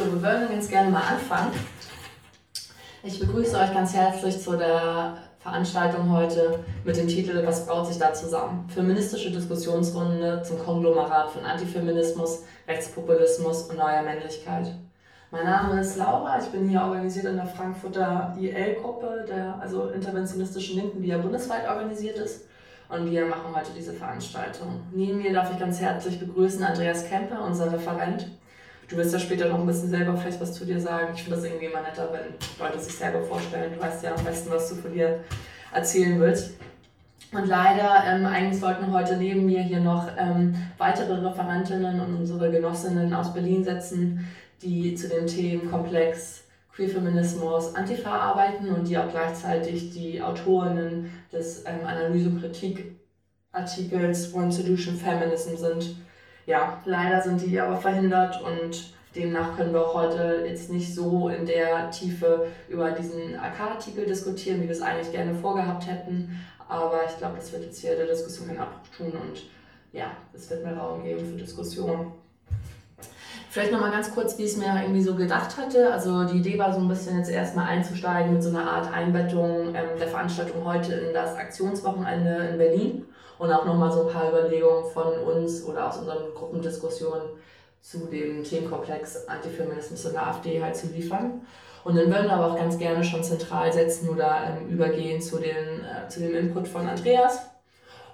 So, wir würden jetzt gerne mal anfangen. Ich begrüße euch ganz herzlich zu der Veranstaltung heute mit dem Titel Was braut sich da zusammen? Feministische Diskussionsrunde zum Konglomerat von Antifeminismus, Rechtspopulismus und neuer Männlichkeit. Mein Name ist Laura, ich bin hier organisiert in der Frankfurter IL-Gruppe, der also interventionistischen Linken, die ja bundesweit organisiert ist. Und wir machen heute diese Veranstaltung. Neben mir darf ich ganz herzlich begrüßen Andreas Kemper, unser Referent Du wirst ja später noch ein bisschen selber vielleicht was zu dir sagen. Ich finde das irgendwie immer netter, wenn Leute sich selber vorstellen. Du weißt ja am besten, was du von dir erzählen willst. Und leider, ähm, eigentlich sollten heute neben mir hier noch ähm, weitere Referentinnen und unsere Genossinnen aus Berlin sitzen, die zu dem Themenkomplex Queerfeminismus, Antifa arbeiten und die auch gleichzeitig die Autorinnen des ähm, Analyse- und Kritikartikels One Solution Feminism sind ja, leider sind die aber verhindert und demnach können wir auch heute jetzt nicht so in der Tiefe über diesen AK-Artikel diskutieren, wie wir es eigentlich gerne vorgehabt hätten. Aber ich glaube, das wird jetzt hier der Diskussion keinen Abbruch tun und ja, es wird mehr Raum geben für Diskussionen. Vielleicht nochmal ganz kurz, wie ich es mir irgendwie so gedacht hatte. Also die Idee war so ein bisschen jetzt erstmal einzusteigen mit so einer Art Einbettung ähm, der Veranstaltung heute in das Aktionswochenende in Berlin und auch nochmal so ein paar Überlegungen von uns oder aus unseren Gruppendiskussionen zu dem Themenkomplex Antifeminismus in der AfD halt zu liefern. Und dann würden wir aber auch ganz gerne schon zentral setzen oder ähm, übergehen zu, den, äh, zu dem Input von Andreas.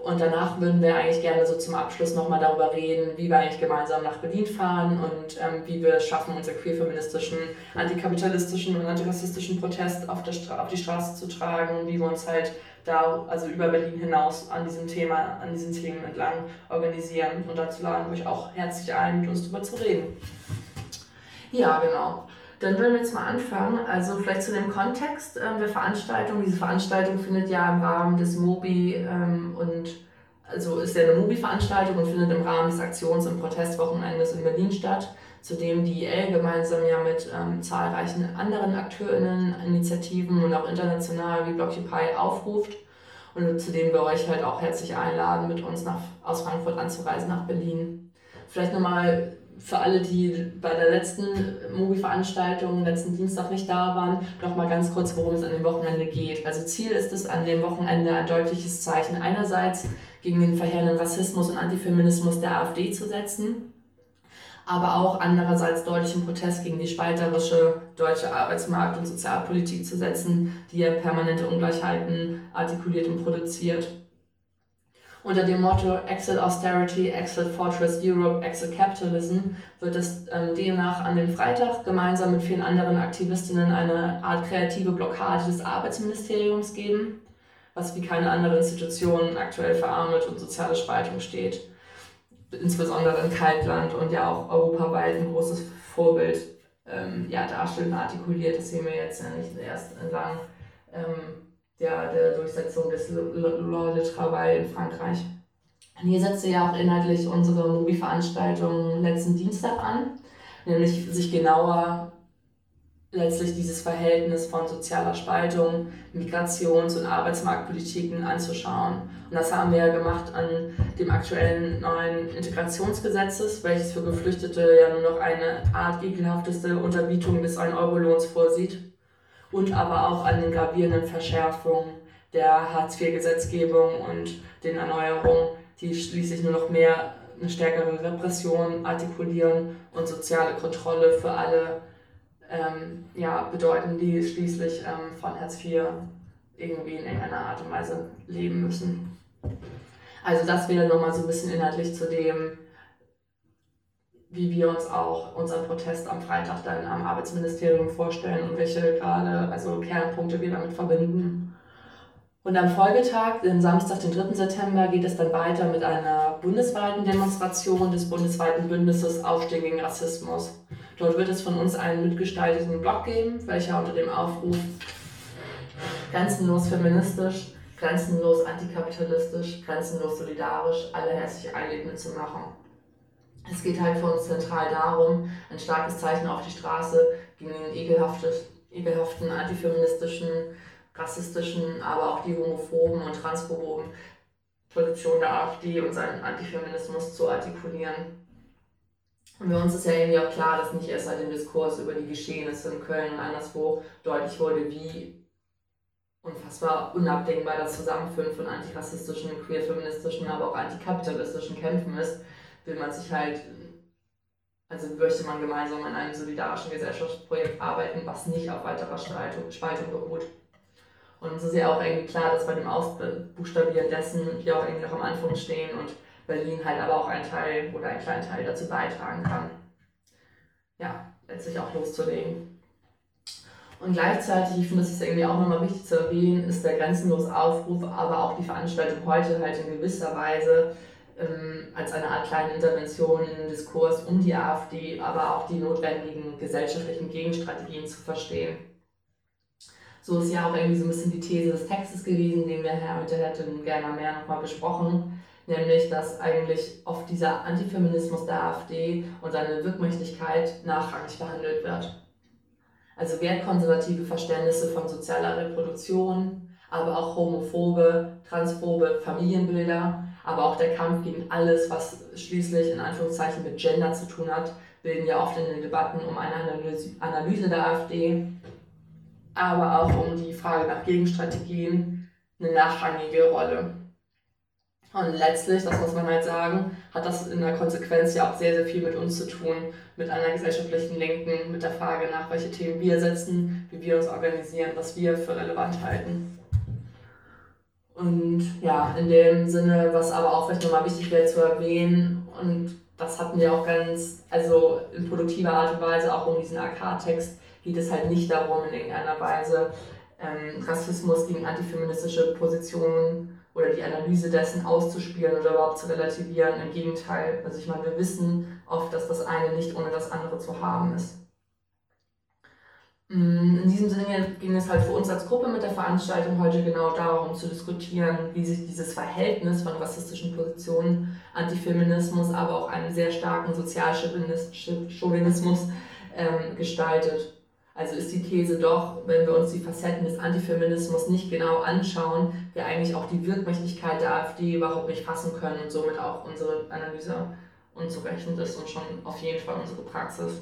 Und danach würden wir eigentlich gerne so zum Abschluss nochmal darüber reden, wie wir eigentlich gemeinsam nach Berlin fahren und ähm, wie wir es schaffen, unseren queerfeministischen, antikapitalistischen und antirassistischen Protest auf, der auf die Straße zu tragen, wie wir uns halt da, also über Berlin hinaus an diesem Thema, an diesen Themen entlang organisieren. Und dazu laden wir euch auch herzlich ein, mit uns darüber zu reden. Ja, genau. Dann würden wir jetzt mal anfangen. Also vielleicht zu dem Kontext äh, der Veranstaltung. Diese Veranstaltung findet ja im Rahmen des MOBI ähm, und also ist ja eine MOBI-Veranstaltung und findet im Rahmen des Aktions- und Protestwochenendes in Berlin statt, zu dem die IL gemeinsam ja mit ähm, zahlreichen anderen AkteurInnen, Initiativen und auch international wie Blockupy aufruft und zu dem wir euch halt auch herzlich einladen, mit uns nach, aus Frankfurt anzureisen nach Berlin. Vielleicht nochmal für alle, die bei der letzten Movie-Veranstaltung, letzten Dienstag nicht da waren, noch mal ganz kurz, worum es an dem Wochenende geht. Also Ziel ist es, an dem Wochenende ein deutliches Zeichen einerseits gegen den verheerenden Rassismus und Antifeminismus der AfD zu setzen, aber auch andererseits deutlichen Protest gegen die spalterische deutsche Arbeitsmarkt- und Sozialpolitik zu setzen, die ja permanente Ungleichheiten artikuliert und produziert. Unter dem Motto Exit Austerity, Exit Fortress Europe, Exit Capitalism wird es ähm, demnach an dem Freitag gemeinsam mit vielen anderen Aktivistinnen eine Art kreative Blockade des Arbeitsministeriums geben, was wie keine andere Institution aktuell für Armut und soziale Spaltung steht. Insbesondere in Kaltland und ja auch europaweit ein großes Vorbild ähm, ja, darstellt und artikuliert. Das sehen wir jetzt ja nicht erst entlang. Ähm, der, der Durchsetzung des Loi de Travail in Frankreich. Und hier setzte ja auch inhaltlich unsere Mobi-Veranstaltung letzten Dienstag an, nämlich sich genauer letztlich dieses Verhältnis von sozialer Spaltung, Migrations- und Arbeitsmarktpolitiken anzuschauen. Und das haben wir ja gemacht an dem aktuellen neuen Integrationsgesetzes, welches für Geflüchtete ja nur noch eine Art ekelhafteste Unterbietung des 1-Euro-Lohns vorsieht und aber auch an den gravierenden Verschärfungen der Hartz-IV-Gesetzgebung und den Erneuerungen, die schließlich nur noch mehr eine stärkere Repression artikulieren und soziale Kontrolle für alle ähm, ja, bedeuten, die schließlich ähm, von Hartz IV irgendwie in irgendeiner Art und Weise leben müssen. Also das wäre nochmal so ein bisschen inhaltlich zu dem, wie wir uns auch unseren Protest am Freitag dann am Arbeitsministerium vorstellen und welche gerade, also Kernpunkte wir damit verbinden. Und am Folgetag, den Samstag, den 3. September, geht es dann weiter mit einer bundesweiten Demonstration des bundesweiten Bündnisses Aufstehen gegen Rassismus. Dort wird es von uns einen mitgestalteten Blog geben, welcher unter dem Aufruf grenzenlos feministisch, grenzenlos antikapitalistisch, grenzenlos solidarisch alle herzlich einlädt mitzumachen. Es geht halt für uns zentral darum, ein starkes Zeichen auf die Straße gegen den ekelhaften antifeministischen, rassistischen, aber auch die homophoben und transphoben Position der AfD und seinen Antifeminismus zu artikulieren. Und bei uns ist ja irgendwie auch klar, dass nicht erst seit dem Diskurs über die Geschehnisse in Köln und anderswo deutlich wurde, wie unfassbar unabdingbar das Zusammenführen von antirassistischen, queer-feministischen, aber auch antikapitalistischen Kämpfen ist, will man sich halt, also möchte man gemeinsam an einem solidarischen Gesellschaftsprojekt arbeiten, was nicht auf weiterer Spaltung, Spaltung beruht. Und es ist ja auch irgendwie klar, dass bei dem Ausbuchstabieren dessen wir auch irgendwie noch am Anfang stehen und Berlin halt aber auch einen Teil oder einen kleinen Teil dazu beitragen kann, ja, letztlich auch loszulegen. Und gleichzeitig, ich finde, das ist irgendwie auch nochmal wichtig zu erwähnen, ist der grenzenlose Aufruf, aber auch die Veranstaltung heute halt in gewisser Weise ähm, als eine Art kleine Intervention in den Diskurs um die AfD, aber auch die notwendigen gesellschaftlichen Gegenstrategien zu verstehen. So ist ja auch irgendwie so ein bisschen die These des Textes gewesen, den wir heute hätten gerne mehr nochmal besprochen, nämlich dass eigentlich oft dieser Antifeminismus der AfD und seine Wirkmächtigkeit nachrangig behandelt wird. Also wertkonservative Verständnisse von sozialer Reproduktion, aber auch homophobe, transphobe Familienbilder, aber auch der Kampf gegen alles, was schließlich in Anführungszeichen mit Gender zu tun hat, bilden ja oft in den Debatten um eine Analyse der AfD, aber auch um die Frage nach Gegenstrategien eine nachrangige Rolle. Und letztlich, das muss man halt sagen, hat das in der Konsequenz ja auch sehr, sehr viel mit uns zu tun, mit einer gesellschaftlichen Linken, mit der Frage nach, welche Themen wir setzen, wie wir uns organisieren, was wir für relevant halten. Und ja, in dem Sinne, was aber auch vielleicht nochmal wichtig wäre zu erwähnen, und das hatten wir auch ganz, also in produktiver Art und Weise auch um diesen AK-Text, geht es halt nicht darum, in irgendeiner Weise ähm, Rassismus gegen antifeministische Positionen oder die Analyse dessen auszuspielen oder überhaupt zu relativieren. Im Gegenteil, also ich meine, wir wissen oft, dass das eine nicht ohne das andere zu haben ist. Mm, in diesem Sinne ging es halt für uns als Gruppe mit der Veranstaltung heute genau darum zu diskutieren, wie sich dieses Verhältnis von rassistischen Positionen, Antifeminismus, aber auch einem sehr starken Sozialchauvinismus ähm, gestaltet. Also ist die These doch, wenn wir uns die Facetten des Antifeminismus nicht genau anschauen, wir eigentlich auch die Wirkmächtigkeit der AfD überhaupt nicht fassen können und somit auch unsere Analyse unzureichend ist und schon auf jeden Fall unsere Praxis.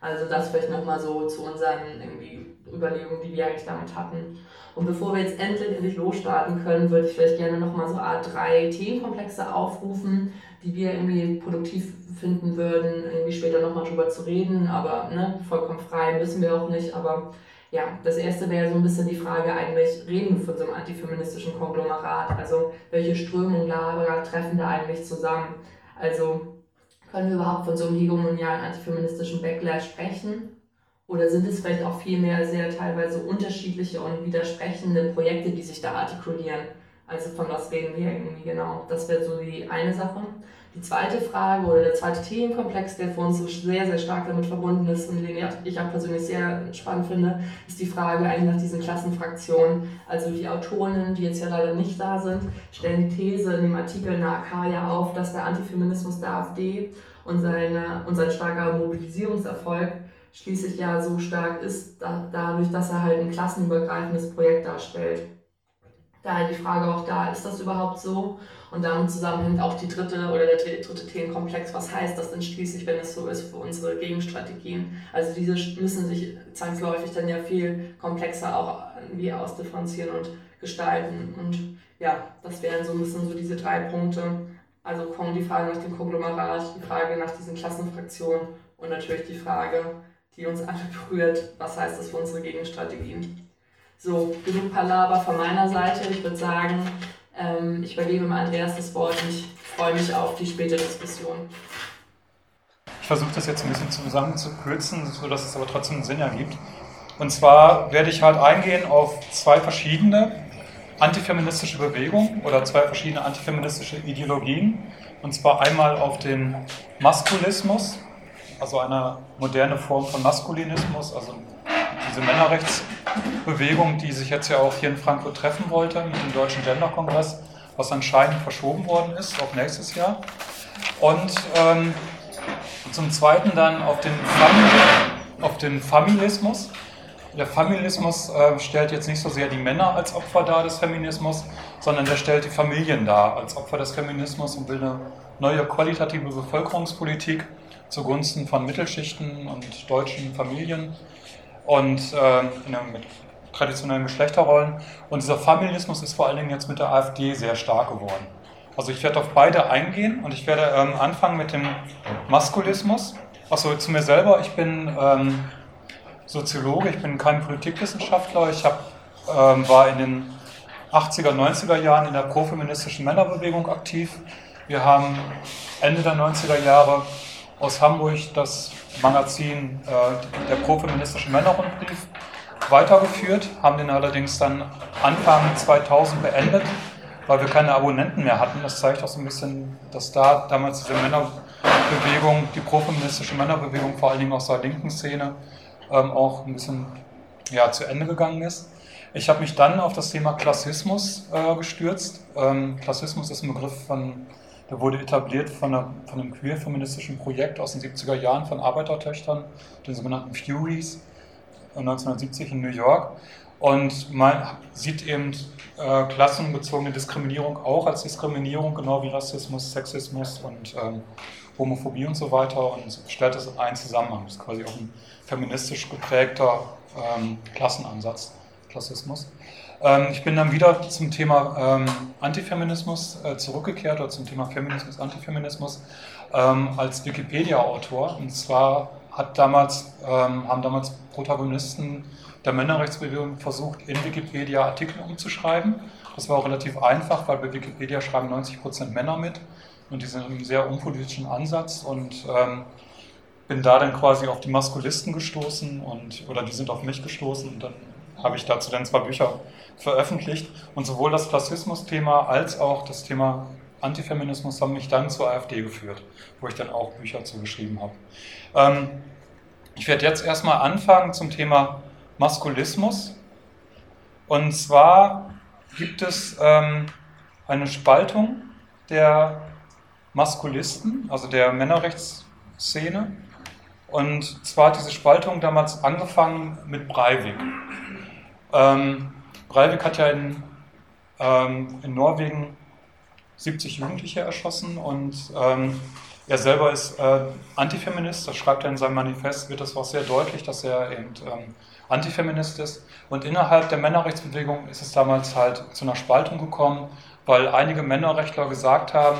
Also das vielleicht nochmal so zu unseren irgendwie Überlegungen, die wir eigentlich damit hatten. Und bevor wir jetzt endlich, endlich losstarten können, würde ich vielleicht gerne nochmal so Art drei Themenkomplexe aufrufen, die wir irgendwie produktiv finden würden, irgendwie später nochmal drüber zu reden, aber ne, vollkommen frei müssen wir auch nicht. Aber ja, das erste wäre so ein bisschen die Frage eigentlich, reden wir von so einem antifeministischen Konglomerat? Also welche Strömungen, Lager treffen da eigentlich zusammen? Also können wir überhaupt von so einem hegemonialen antifeministischen Backlash sprechen? Oder sind es vielleicht auch vielmehr sehr teilweise unterschiedliche und widersprechende Projekte, die sich da artikulieren? Also von was reden wir irgendwie genau? Das wäre so die eine Sache. Die zweite Frage oder der zweite Themenkomplex, der für uns so sehr, sehr stark damit verbunden ist und den ich auch persönlich sehr spannend finde, ist die Frage eigentlich nach diesen Klassenfraktionen. Also die Autorinnen, die jetzt ja leider nicht da sind, stellen die These in dem Artikel AK ja auf, dass der Antifeminismus der AfD und, seine, und sein starker Mobilisierungserfolg schließlich ja so stark ist, da, dadurch, dass er halt ein klassenübergreifendes Projekt darstellt. Daher die Frage auch da, ist das überhaupt so? Und damit zusammenhängt auch die dritte oder der dritte Themenkomplex, was heißt das denn schließlich, wenn es so ist für unsere Gegenstrategien? Also diese müssen sich zwangsläufig dann ja viel komplexer auch irgendwie ausdifferenzieren und gestalten. Und ja, das wären so ein bisschen so diese drei Punkte. Also kommen die Frage nach dem Konglomerat, die Frage nach diesen Klassenfraktionen und natürlich die Frage, die uns alle berührt, was heißt das für unsere Gegenstrategien? So, genug Palaber von meiner Seite. Ich würde sagen, ähm, ich übergebe mal Andreas das Wort und ich freue mich auf die spätere Diskussion. Ich versuche das jetzt ein bisschen zusammenzukürzen, sodass es aber trotzdem einen Sinn ergibt. Und zwar werde ich halt eingehen auf zwei verschiedene antifeministische Bewegungen oder zwei verschiedene antifeministische Ideologien. Und zwar einmal auf den Maskulismus, also eine moderne Form von Maskulinismus, also diese Männerrechtsbewegung, die sich jetzt ja auch hier in Frankfurt treffen wollte mit dem Deutschen Genderkongress, was anscheinend verschoben worden ist auf nächstes Jahr. Und ähm, zum Zweiten dann auf den, Fam auf den Feminismus. Der Feminismus äh, stellt jetzt nicht so sehr die Männer als Opfer dar des Feminismus, sondern der stellt die Familien dar als Opfer des Feminismus und will eine neue qualitative Bevölkerungspolitik zugunsten von Mittelschichten und deutschen Familien und äh, mit traditionellen Geschlechterrollen. Und dieser Feminismus ist vor allen Dingen jetzt mit der AfD sehr stark geworden. Also ich werde auf beide eingehen und ich werde ähm, anfangen mit dem Maskulismus. Achso, zu mir selber. Ich bin ähm, Soziologe, ich bin kein Politikwissenschaftler. Ich hab, ähm, war in den 80er, 90er Jahren in der profeministischen Männerbewegung aktiv. Wir haben Ende der 90er Jahre aus Hamburg das Magazin äh, der profeministische Männerrundbrief weitergeführt, haben den allerdings dann Anfang 2000 beendet, weil wir keine Abonnenten mehr hatten. Das zeigt auch so ein bisschen, dass da damals diese Männerbewegung, die profeministische Männerbewegung, vor allen Dingen aus der linken Szene, ähm, auch ein bisschen ja, zu Ende gegangen ist. Ich habe mich dann auf das Thema Klassismus äh, gestürzt. Ähm, Klassismus ist ein Begriff, von, der wurde etabliert von, einer, von einem queer-feministischen Projekt aus den 70er Jahren von Arbeitertöchtern, den sogenannten Furies, 1970 in New York. Und man sieht eben äh, klassenbezogene Diskriminierung auch als Diskriminierung, genau wie Rassismus, Sexismus und ähm, Homophobie und so weiter und stellt das in einen Zusammenhang. Das ist quasi auch ein feministisch geprägter ähm, Klassenansatz. Klassismus. Ähm, ich bin dann wieder zum Thema ähm, Antifeminismus äh, zurückgekehrt oder zum Thema Feminismus, Antifeminismus ähm, als Wikipedia-Autor. Und zwar hat damals, ähm, haben damals Protagonisten der Männerrechtsbewegung versucht, in Wikipedia Artikel umzuschreiben. Das war auch relativ einfach, weil bei Wikipedia schreiben 90% Männer mit und die sind einen sehr unpolitischen Ansatz und ähm, bin da dann quasi auf die Maskulisten gestoßen und oder die sind auf mich gestoßen und dann habe ich dazu dann zwei Bücher veröffentlicht. Und sowohl das Klassismus-Thema als auch das Thema Antifeminismus haben mich dann zur AfD geführt, wo ich dann auch Bücher zu geschrieben habe. Ähm, ich werde jetzt erstmal anfangen zum Thema Maskulismus. Und zwar gibt es ähm, eine Spaltung der Maskulisten, also der Männerrechtsszene. Und zwar hat diese Spaltung damals angefangen mit Breivik. Ähm, Breivik hat ja in, ähm, in Norwegen 70 Jugendliche erschossen und ähm, er selber ist äh, Antifeminist, das schreibt er in seinem Manifest, wird das auch sehr deutlich, dass er eben ähm, Antifeminist ist. Und innerhalb der Männerrechtsbewegung ist es damals halt zu einer Spaltung gekommen, weil einige Männerrechtler gesagt haben,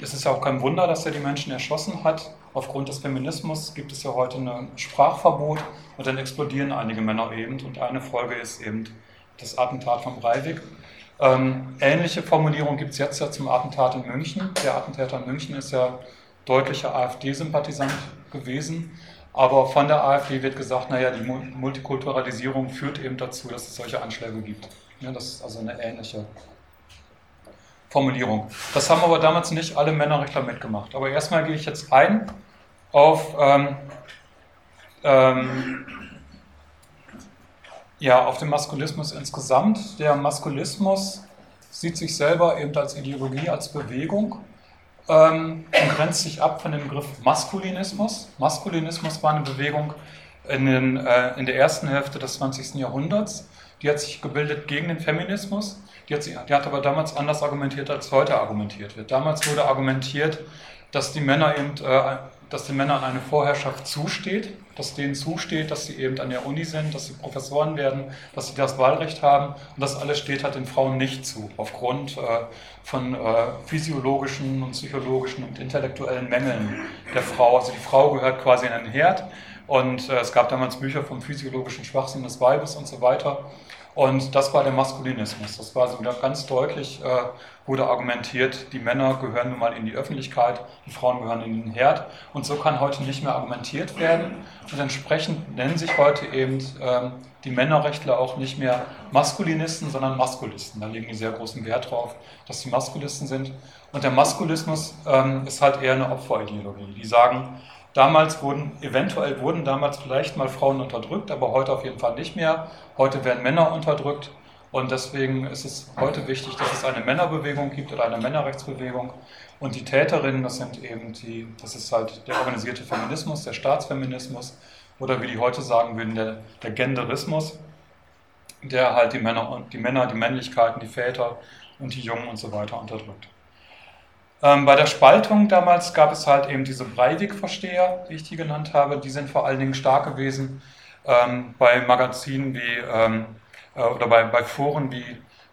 es ist ja auch kein Wunder, dass er die Menschen erschossen hat. Aufgrund des Feminismus gibt es ja heute ein Sprachverbot und dann explodieren einige Männer eben. Und eine Folge ist eben das Attentat von Breivik. Ähm, ähnliche Formulierung gibt es jetzt ja zum Attentat in München. Der Attentäter in München ist ja deutlicher AfD-Sympathisant gewesen. Aber von der AfD wird gesagt, naja, die Multikulturalisierung führt eben dazu, dass es solche Anschläge gibt. Ja, das ist also eine ähnliche Formulierung. Das haben aber damals nicht alle Männerrechtler mitgemacht. Aber erstmal gehe ich jetzt ein auf, ähm, ähm, ja, auf den Maskulismus insgesamt. Der Maskulismus sieht sich selber eben als Ideologie, als Bewegung ähm, und grenzt sich ab von dem Begriff Maskulinismus. Maskulinismus war eine Bewegung in, den, äh, in der ersten Hälfte des 20. Jahrhunderts. Die hat sich gebildet gegen den Feminismus die hat, die hat aber damals anders argumentiert, als heute argumentiert wird. Damals wurde argumentiert, dass die Männer eben, äh, dass den Männern eine Vorherrschaft zusteht, dass denen zusteht, dass sie eben an der Uni sind, dass sie Professoren werden, dass sie das Wahlrecht haben und das alles steht halt den Frauen nicht zu, aufgrund äh, von äh, physiologischen und psychologischen und intellektuellen Mängeln der Frau. Also die Frau gehört quasi in einen Herd und äh, es gab damals Bücher vom physiologischen Schwachsinn des Weibes und so weiter. Und das war der Maskulinismus. Das war so ganz deutlich, äh, wurde argumentiert, die Männer gehören nun mal in die Öffentlichkeit, die Frauen gehören in den Herd. Und so kann heute nicht mehr argumentiert werden. Und entsprechend nennen sich heute eben ähm, die Männerrechtler auch nicht mehr Maskulinisten, sondern Maskulisten. Da legen die sehr großen Wert drauf, dass sie Maskulisten sind. Und der Maskulismus ähm, ist halt eher eine Opferideologie. Die sagen, Damals wurden, eventuell wurden damals vielleicht mal Frauen unterdrückt, aber heute auf jeden Fall nicht mehr. Heute werden Männer unterdrückt und deswegen ist es heute wichtig, dass es eine Männerbewegung gibt oder eine Männerrechtsbewegung. Und die Täterinnen, das sind eben die, das ist halt der organisierte Feminismus, der Staatsfeminismus oder wie die heute sagen würden, der, der Genderismus, der halt die Männer die Männer, die Männlichkeiten, die Väter und die Jungen und so weiter unterdrückt. Ähm, bei der Spaltung damals gab es halt eben diese Breivik-Versteher, wie ich die genannt habe. Die sind vor allen Dingen stark gewesen ähm, bei Magazinen wie ähm, äh, oder bei, bei Foren wie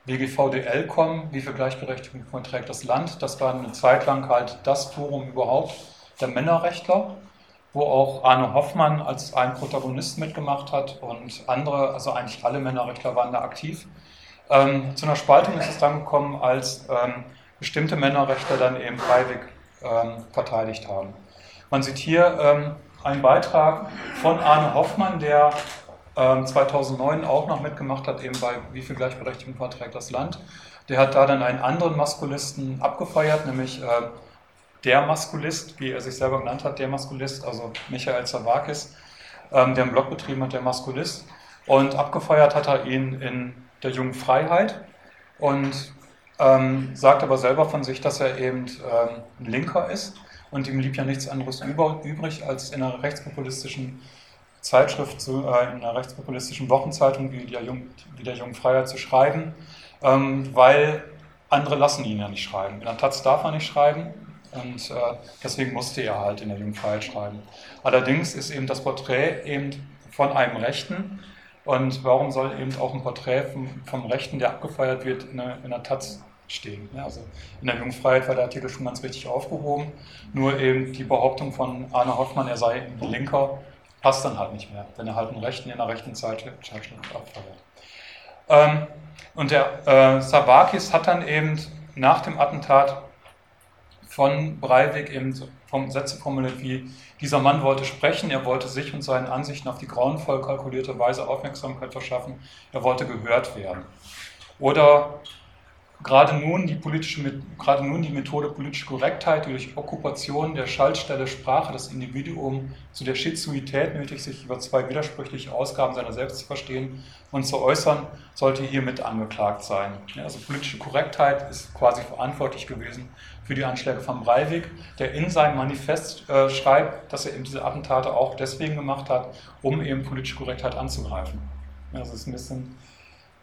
WGVDL.com, wie viel Gleichberechtigung verträgt das Land. Das war eine Zeit lang halt das Forum überhaupt der Männerrechtler, wo auch Arne Hoffmann als ein Protagonist mitgemacht hat und andere, also eigentlich alle Männerrechtler waren da aktiv. Ähm, zu einer Spaltung ist es dann gekommen, als ähm, bestimmte Männerrechte dann eben Breivik ähm, verteidigt haben. Man sieht hier ähm, einen Beitrag von Arne Hoffmann, der ähm, 2009 auch noch mitgemacht hat, eben bei Wie viel Gleichberechtigung verträgt das Land. Der hat da dann einen anderen Maskulisten abgefeuert, nämlich äh, der Maskulist, wie er sich selber genannt hat, der Maskulist, also Michael Zawakis, ähm, der einen Blog betrieben hat, der Maskulist. Und abgefeuert hat er ihn in der jungen Freiheit. Und ähm, sagt aber selber von sich, dass er eben ähm, ein Linker ist und ihm blieb ja nichts anderes über, übrig, als in einer rechtspopulistischen Zeitschrift, zu, äh, in einer rechtspopulistischen Wochenzeitung wie der, Jung, wie der Jungen Freiheit zu schreiben, ähm, weil andere lassen ihn ja nicht schreiben. In der Taz darf er nicht schreiben und äh, deswegen musste er halt in der Jungen Freiheit schreiben. Allerdings ist eben das Porträt eben von einem Rechten, und warum soll eben auch ein Porträt vom, vom Rechten, der abgefeiert wird, in der, in der Taz stehen? Also in der Jungfreiheit war der Artikel schon ganz richtig aufgehoben. Nur eben die Behauptung von Arne Hoffmann, er sei ein Linker, passt dann halt nicht mehr, wenn er halt einen Rechten in der rechten Zeitschrift abfeiert. Ähm, und der äh, Savakis hat dann eben nach dem Attentat von Breivik eben vom Sätze formuliert wie, dieser Mann wollte sprechen, er wollte sich und seinen Ansichten auf die grauenvoll kalkulierte Weise Aufmerksamkeit verschaffen, er wollte gehört werden. Oder gerade nun die, politische, gerade nun die Methode politische Korrektheit, die durch Okkupation der Schaltstelle Sprache das Individuum zu der Schizoität nötig, sich über zwei widersprüchliche Ausgaben seiner selbst zu verstehen und zu äußern, sollte hiermit angeklagt sein. Also politische Korrektheit ist quasi verantwortlich gewesen für die Anschläge von Breivik, der in seinem Manifest äh, schreibt, dass er eben diese Attentate auch deswegen gemacht hat, um eben politische Korrektheit anzugreifen. Ja, das ist ein bisschen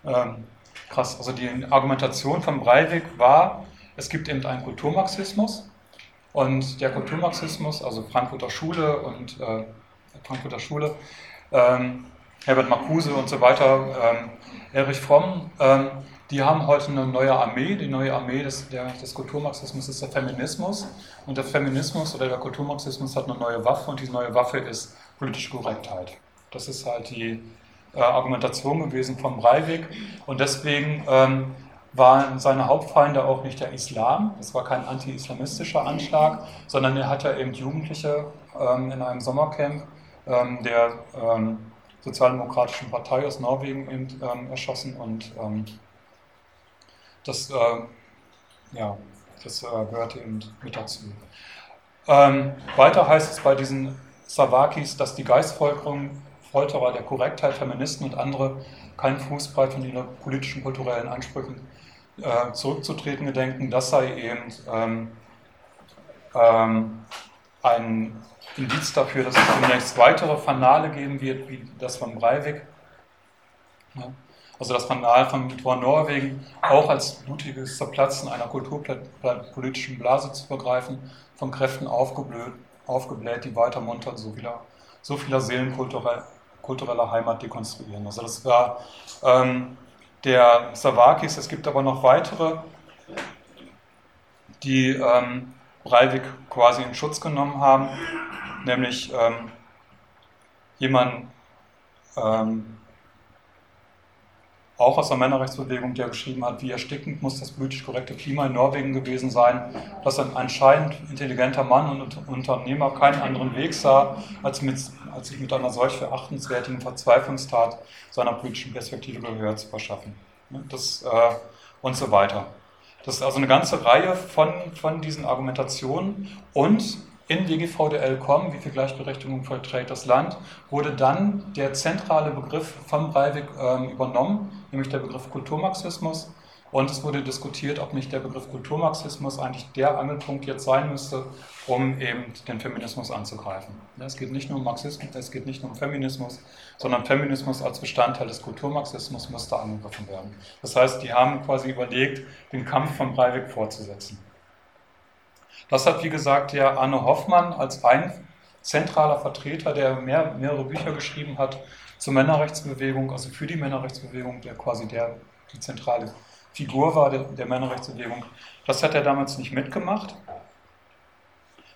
ähm, krass. Also die Argumentation von Breivik war, es gibt eben einen Kulturmarxismus und der Kulturmarxismus, also Frankfurter Schule und äh, Frankfurter Schule, ähm, Herbert Marcuse und so weiter, ähm, Erich Fromm, ähm, die haben heute eine neue Armee. Die neue Armee des, der, des Kulturmarxismus ist der Feminismus. Und der Feminismus oder der Kulturmarxismus hat eine neue Waffe und diese neue Waffe ist politische Korrektheit. Das ist halt die äh, Argumentation gewesen von Breivik. Und deswegen ähm, waren seine Hauptfeinde auch nicht der Islam. Es war kein anti-islamistischer Anschlag, sondern er hatte eben Jugendliche ähm, in einem Sommercamp ähm, der ähm, Sozialdemokratischen Partei aus Norwegen eben, ähm, erschossen und ähm, das, äh, ja, das äh, gehört eben mit dazu. Weiter heißt es bei diesen Savakis, dass die Geistfolterer der Korrektheit, Feministen und andere keinen Fußbreit von ihren politischen, kulturellen Ansprüchen äh, zurückzutreten gedenken. Das sei eben ähm, ähm, ein Indiz dafür, dass es demnächst weitere Fanale geben wird, wie das von Breivik. Ja. Also das Fanal von Tor Norwegen auch als blutiges Zerplatzen einer kulturpolitischen Blase zu begreifen, von Kräften aufgebläht, aufgebläht die weiter munter so vieler, so vieler Seelen kultureller Heimat dekonstruieren. Also das war ähm, der Savakis. Es gibt aber noch weitere, die ähm, Breivik quasi in Schutz genommen haben, nämlich ähm, jemand, ähm, auch aus der Männerrechtsbewegung, der geschrieben hat, wie erstickend muss das politisch korrekte Klima in Norwegen gewesen sein, dass ein anscheinend intelligenter Mann und Unternehmer keinen anderen Weg sah, als, mit, als sich mit einer solch verachtenswertigen Verzweiflungstat seiner politischen Perspektive Gehör zu verschaffen. Das, äh, und so weiter. Das ist also eine ganze Reihe von, von diesen Argumentationen und in WGVDL.com, wie viel Gleichberechtigung verträgt das Land, wurde dann der zentrale Begriff von Breivik äh, übernommen, nämlich der Begriff Kulturmarxismus. Und es wurde diskutiert, ob nicht der Begriff Kulturmarxismus eigentlich der Angelpunkt jetzt sein müsste, um eben den Feminismus anzugreifen. Es geht nicht nur um Marxismus, es geht nicht nur um Feminismus, sondern Feminismus als Bestandteil des Kulturmarxismus müsste angegriffen werden. Das heißt, die haben quasi überlegt, den Kampf von Breivik fortzusetzen. Das hat, wie gesagt, der Arne Hoffmann als ein zentraler Vertreter, der mehr, mehrere Bücher geschrieben hat zur Männerrechtsbewegung, also für die Männerrechtsbewegung, der quasi der, die zentrale Figur war der, der Männerrechtsbewegung. Das hat er damals nicht mitgemacht.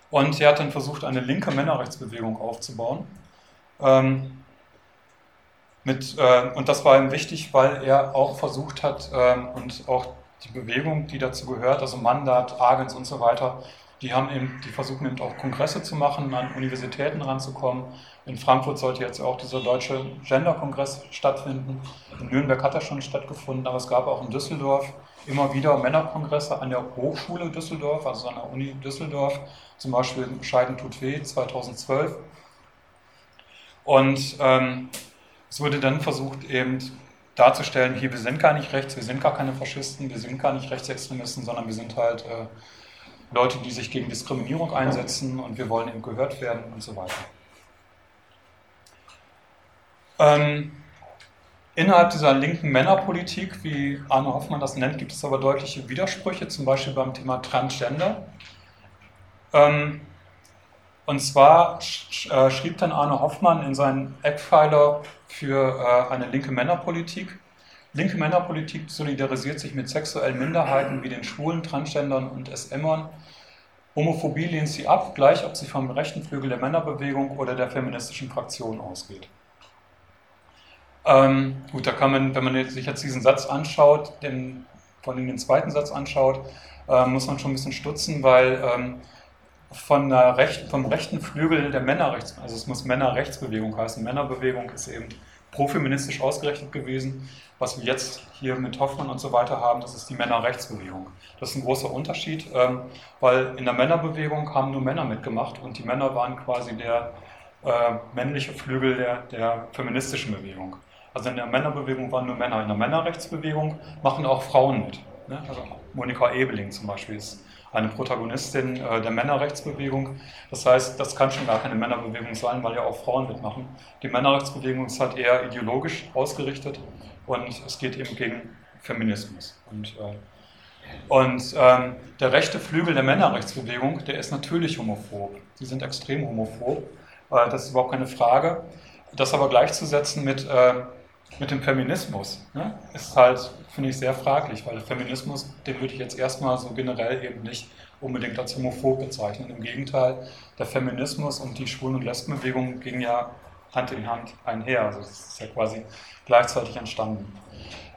Und er hat dann versucht, eine linke Männerrechtsbewegung aufzubauen. Ähm, mit, äh, und das war ihm wichtig, weil er auch versucht hat ähm, und auch die Bewegung, die dazu gehört, also Mandat, Agens und so weiter, die haben eben, die versuchen eben auch Kongresse zu machen, an Universitäten ranzukommen. In Frankfurt sollte jetzt auch dieser deutsche Gender-Kongress stattfinden. In Nürnberg hat er schon stattgefunden, aber es gab auch in Düsseldorf immer wieder Männerkongresse an der Hochschule Düsseldorf, also an der Uni Düsseldorf, zum Beispiel Scheiden tut weh 2012. Und ähm, es wurde dann versucht, eben darzustellen, hier, wir sind gar nicht rechts, wir sind gar keine Faschisten, wir sind gar nicht Rechtsextremisten, sondern wir sind halt äh, Leute, die sich gegen Diskriminierung einsetzen und wir wollen eben gehört werden und so weiter. Ähm, innerhalb dieser linken Männerpolitik, wie Arne Hoffmann das nennt, gibt es aber deutliche Widersprüche, zum Beispiel beim Thema Transgender. Ähm, und zwar äh, schrieb dann Arne Hoffmann in seinen Eckpfeiler für äh, eine linke Männerpolitik, Linke Männerpolitik solidarisiert sich mit sexuellen Minderheiten wie den Schwulen, Transgendern und SMern. Homophobie lehnt sie ab, gleich ob sie vom rechten Flügel der Männerbewegung oder der feministischen Fraktion ausgeht. Ähm, gut, da kann man, wenn man sich jetzt diesen Satz anschaut, den, vor allem den zweiten Satz anschaut, äh, muss man schon ein bisschen stutzen, weil ähm, von der Recht, vom rechten Flügel der Männerrechts, also es muss Männerrechtsbewegung heißen. Männerbewegung ist eben profeministisch ausgerechnet gewesen. Was wir jetzt hier mit Hoffmann und so weiter haben, das ist die Männerrechtsbewegung. Das ist ein großer Unterschied, ähm, weil in der Männerbewegung haben nur Männer mitgemacht und die Männer waren quasi der äh, männliche Flügel der, der feministischen Bewegung. Also in der Männerbewegung waren nur Männer. In der Männerrechtsbewegung machen auch Frauen mit. Ne? Also Monika Ebeling zum Beispiel ist eine Protagonistin äh, der Männerrechtsbewegung. Das heißt, das kann schon gar keine Männerbewegung sein, weil ja auch Frauen mitmachen. Die Männerrechtsbewegung ist halt eher ideologisch ausgerichtet und es geht eben gegen Feminismus. Und, äh, und ähm, der rechte Flügel der Männerrechtsbewegung, der ist natürlich homophob. Die sind extrem homophob, äh, das ist überhaupt keine Frage. Das aber gleichzusetzen mit, äh, mit dem Feminismus ne, ist halt finde ich sehr fraglich, weil Feminismus, den würde ich jetzt erstmal so generell eben nicht unbedingt als homophob bezeichnen. Im Gegenteil, der Feminismus und die Schwulen- und Lesbenbewegung gingen ja Hand in Hand einher. Also es ist ja quasi gleichzeitig entstanden.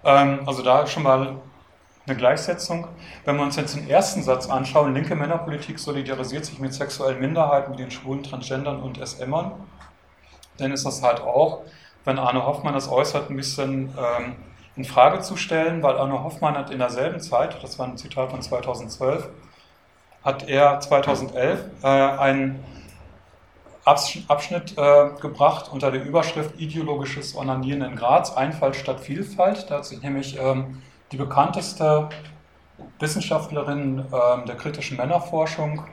Ähm, also da schon mal eine Gleichsetzung. Wenn wir uns jetzt den ersten Satz anschauen, linke Männerpolitik solidarisiert sich mit sexuellen Minderheiten wie den Schwulen, Transgendern und SMern, dann ist das halt auch, wenn Arne Hoffmann das äußert, ein bisschen ähm, in Frage zu stellen, weil Arno Hoffmann hat in derselben Zeit, das war ein Zitat von 2012, hat er 2011 äh, einen Abschnitt äh, gebracht unter der Überschrift Ideologisches Onanieren in Graz, Einfalt statt Vielfalt. Da hat sich nämlich ähm, die bekannteste Wissenschaftlerin äh, der kritischen Männerforschung,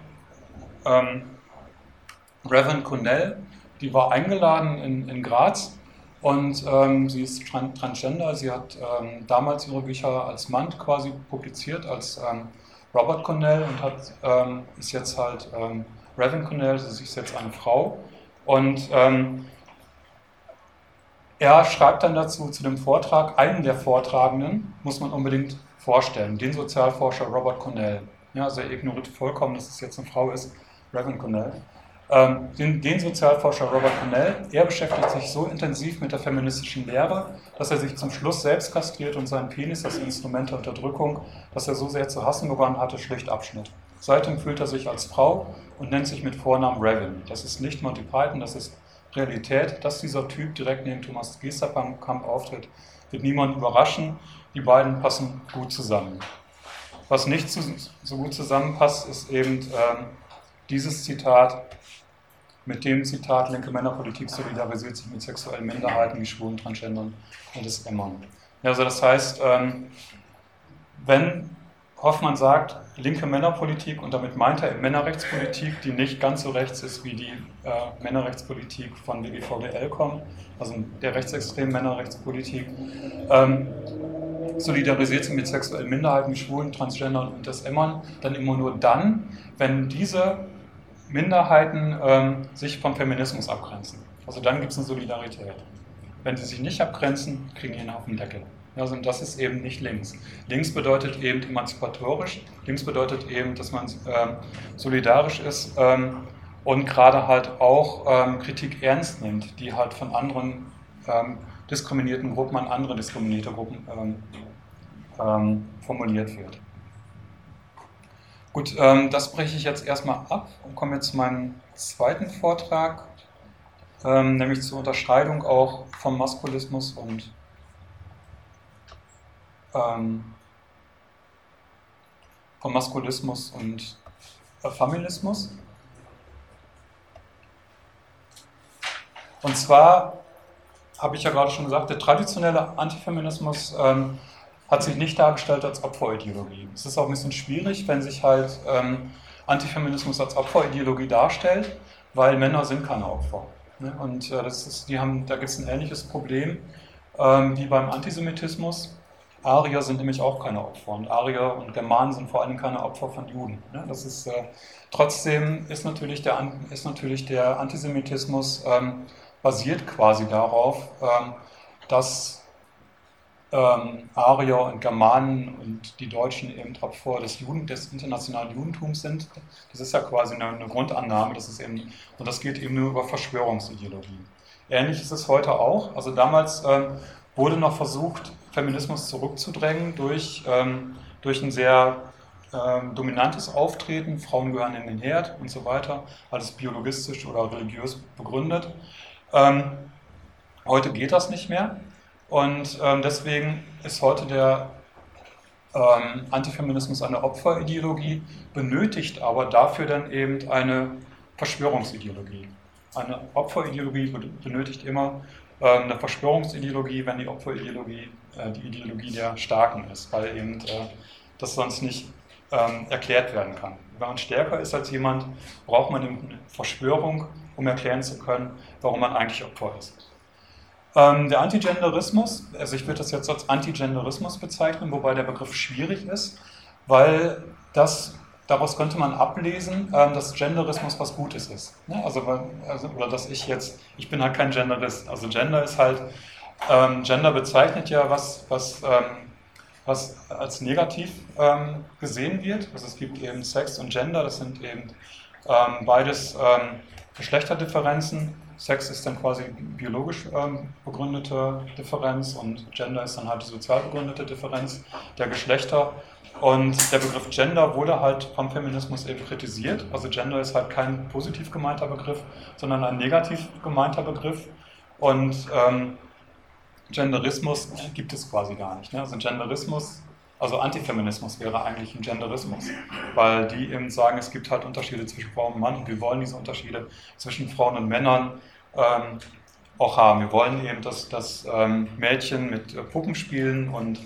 ähm, Reverend Connell, die war eingeladen in, in Graz und ähm, sie ist Transgender. Sie hat ähm, damals ihre Bücher als Mann quasi publiziert, als ähm, Robert Cornell und hat, ähm, ist jetzt halt Reverend Cornell, sie ist jetzt eine Frau. Und ähm, er schreibt dann dazu, zu dem Vortrag, einen der Vortragenden muss man unbedingt vorstellen, den Sozialforscher Robert Cornell. Ja, also er ignoriert vollkommen, dass es jetzt eine Frau ist, Reverend Cornell. Ähm, den, den, Sozialforscher Robert Cornell, er beschäftigt sich so intensiv mit der feministischen Lehre, dass er sich zum Schluss selbst kastriert und seinen Penis als Instrument der Unterdrückung, das er so sehr zu hassen begonnen hatte, schlicht abschnitt. Seitdem fühlt er sich als Frau und nennt sich mit Vornamen Revan. Das ist nicht Monty Python, das ist Realität. Dass dieser Typ direkt neben Thomas Gesterkamp auftritt, wird niemanden überraschen. Die beiden passen gut zusammen. Was nicht so gut zusammenpasst, ist eben ähm, dieses Zitat, mit dem Zitat, linke Männerpolitik solidarisiert sich mit sexuellen Minderheiten wie Schwulen, Transgendern und das Emmern. Ja, also das heißt, ähm, wenn Hoffmann sagt, linke Männerpolitik, und damit meint er Männerrechtspolitik, die nicht ganz so rechts ist wie die äh, Männerrechtspolitik von WGVDL kommt, also der rechtsextremen Männerrechtspolitik, ähm, solidarisiert sich mit sexuellen Minderheiten, Schwulen, Transgendern und das Emmern, dann immer nur dann, wenn diese Minderheiten ähm, sich vom Feminismus abgrenzen. Also dann gibt es eine Solidarität. Wenn sie sich nicht abgrenzen, kriegen die einen auf den Deckel. Also das ist eben nicht links. Links bedeutet eben emanzipatorisch, links bedeutet eben, dass man ähm, solidarisch ist ähm, und gerade halt auch ähm, Kritik ernst nimmt, die halt von anderen ähm, diskriminierten Gruppen an andere diskriminierte Gruppen ähm, ähm, formuliert wird. Gut, das breche ich jetzt erstmal ab und komme jetzt zu meinem zweiten Vortrag, nämlich zur Unterscheidung auch vom Maskulismus und ähm, vom Maskulismus und äh, Feminismus. Und zwar habe ich ja gerade schon gesagt, der traditionelle Antifeminismus ähm, hat sich nicht dargestellt als Opferideologie. Es ist auch ein bisschen schwierig, wenn sich halt ähm, Antifeminismus als Opferideologie darstellt, weil Männer sind keine Opfer. Ne? Und äh, das ist, die haben, da gibt es ein ähnliches Problem ähm, wie beim Antisemitismus. Arier sind nämlich auch keine Opfer und Arier und Germanen sind vor allem keine Opfer von Juden. Ne? Das ist, äh, trotzdem ist natürlich der, ist natürlich der Antisemitismus ähm, basiert quasi darauf, ähm, dass ähm, Arier und Germanen und die Deutschen eben Opfer des, Juden, des internationalen Judentums sind. Das ist ja quasi eine, eine Grundannahme, das ist eben, und das geht eben nur über Verschwörungsideologien. Ähnlich ist es heute auch. Also damals ähm, wurde noch versucht, Feminismus zurückzudrängen durch, ähm, durch ein sehr ähm, dominantes Auftreten, Frauen gehören in den Herd und so weiter, alles biologistisch oder religiös begründet. Ähm, heute geht das nicht mehr und ähm, deswegen ist heute der ähm, Antifeminismus eine Opferideologie, benötigt aber dafür dann eben eine Verschwörungsideologie. Eine Opferideologie benötigt immer ähm, eine Verschwörungsideologie, wenn die Opferideologie die Ideologie der Starken ist, weil eben äh, das sonst nicht ähm, erklärt werden kann. Wenn man stärker ist als jemand, braucht man eine Verschwörung, um erklären zu können, warum man eigentlich Opfer ist. Ähm, der Antigenderismus, also ich würde das jetzt als Antigenderismus bezeichnen, wobei der Begriff schwierig ist, weil das daraus könnte man ablesen, ähm, dass Genderismus was Gutes ist. Ne? Also, also, oder dass ich jetzt, ich bin halt kein Genderist. Also Gender ist halt, ähm, Gender bezeichnet ja was, was, ähm, was als negativ ähm, gesehen wird. Also es gibt eben Sex und Gender, das sind eben ähm, beides ähm, Geschlechterdifferenzen. Sex ist dann quasi biologisch begründete Differenz und Gender ist dann halt die sozial begründete Differenz der Geschlechter. Und der Begriff Gender wurde halt vom Feminismus eben kritisiert. Also Gender ist halt kein positiv gemeinter Begriff, sondern ein negativ gemeinter Begriff. Und ähm, Genderismus gibt es quasi gar nicht. Ne? Also Genderismus, also Antifeminismus wäre eigentlich ein Genderismus, weil die eben sagen, es gibt halt Unterschiede zwischen Frau und Mann und wir wollen diese Unterschiede zwischen Frauen und Männern ähm, auch haben. Wir wollen eben, dass, dass ähm, Mädchen mit äh, Puppen spielen und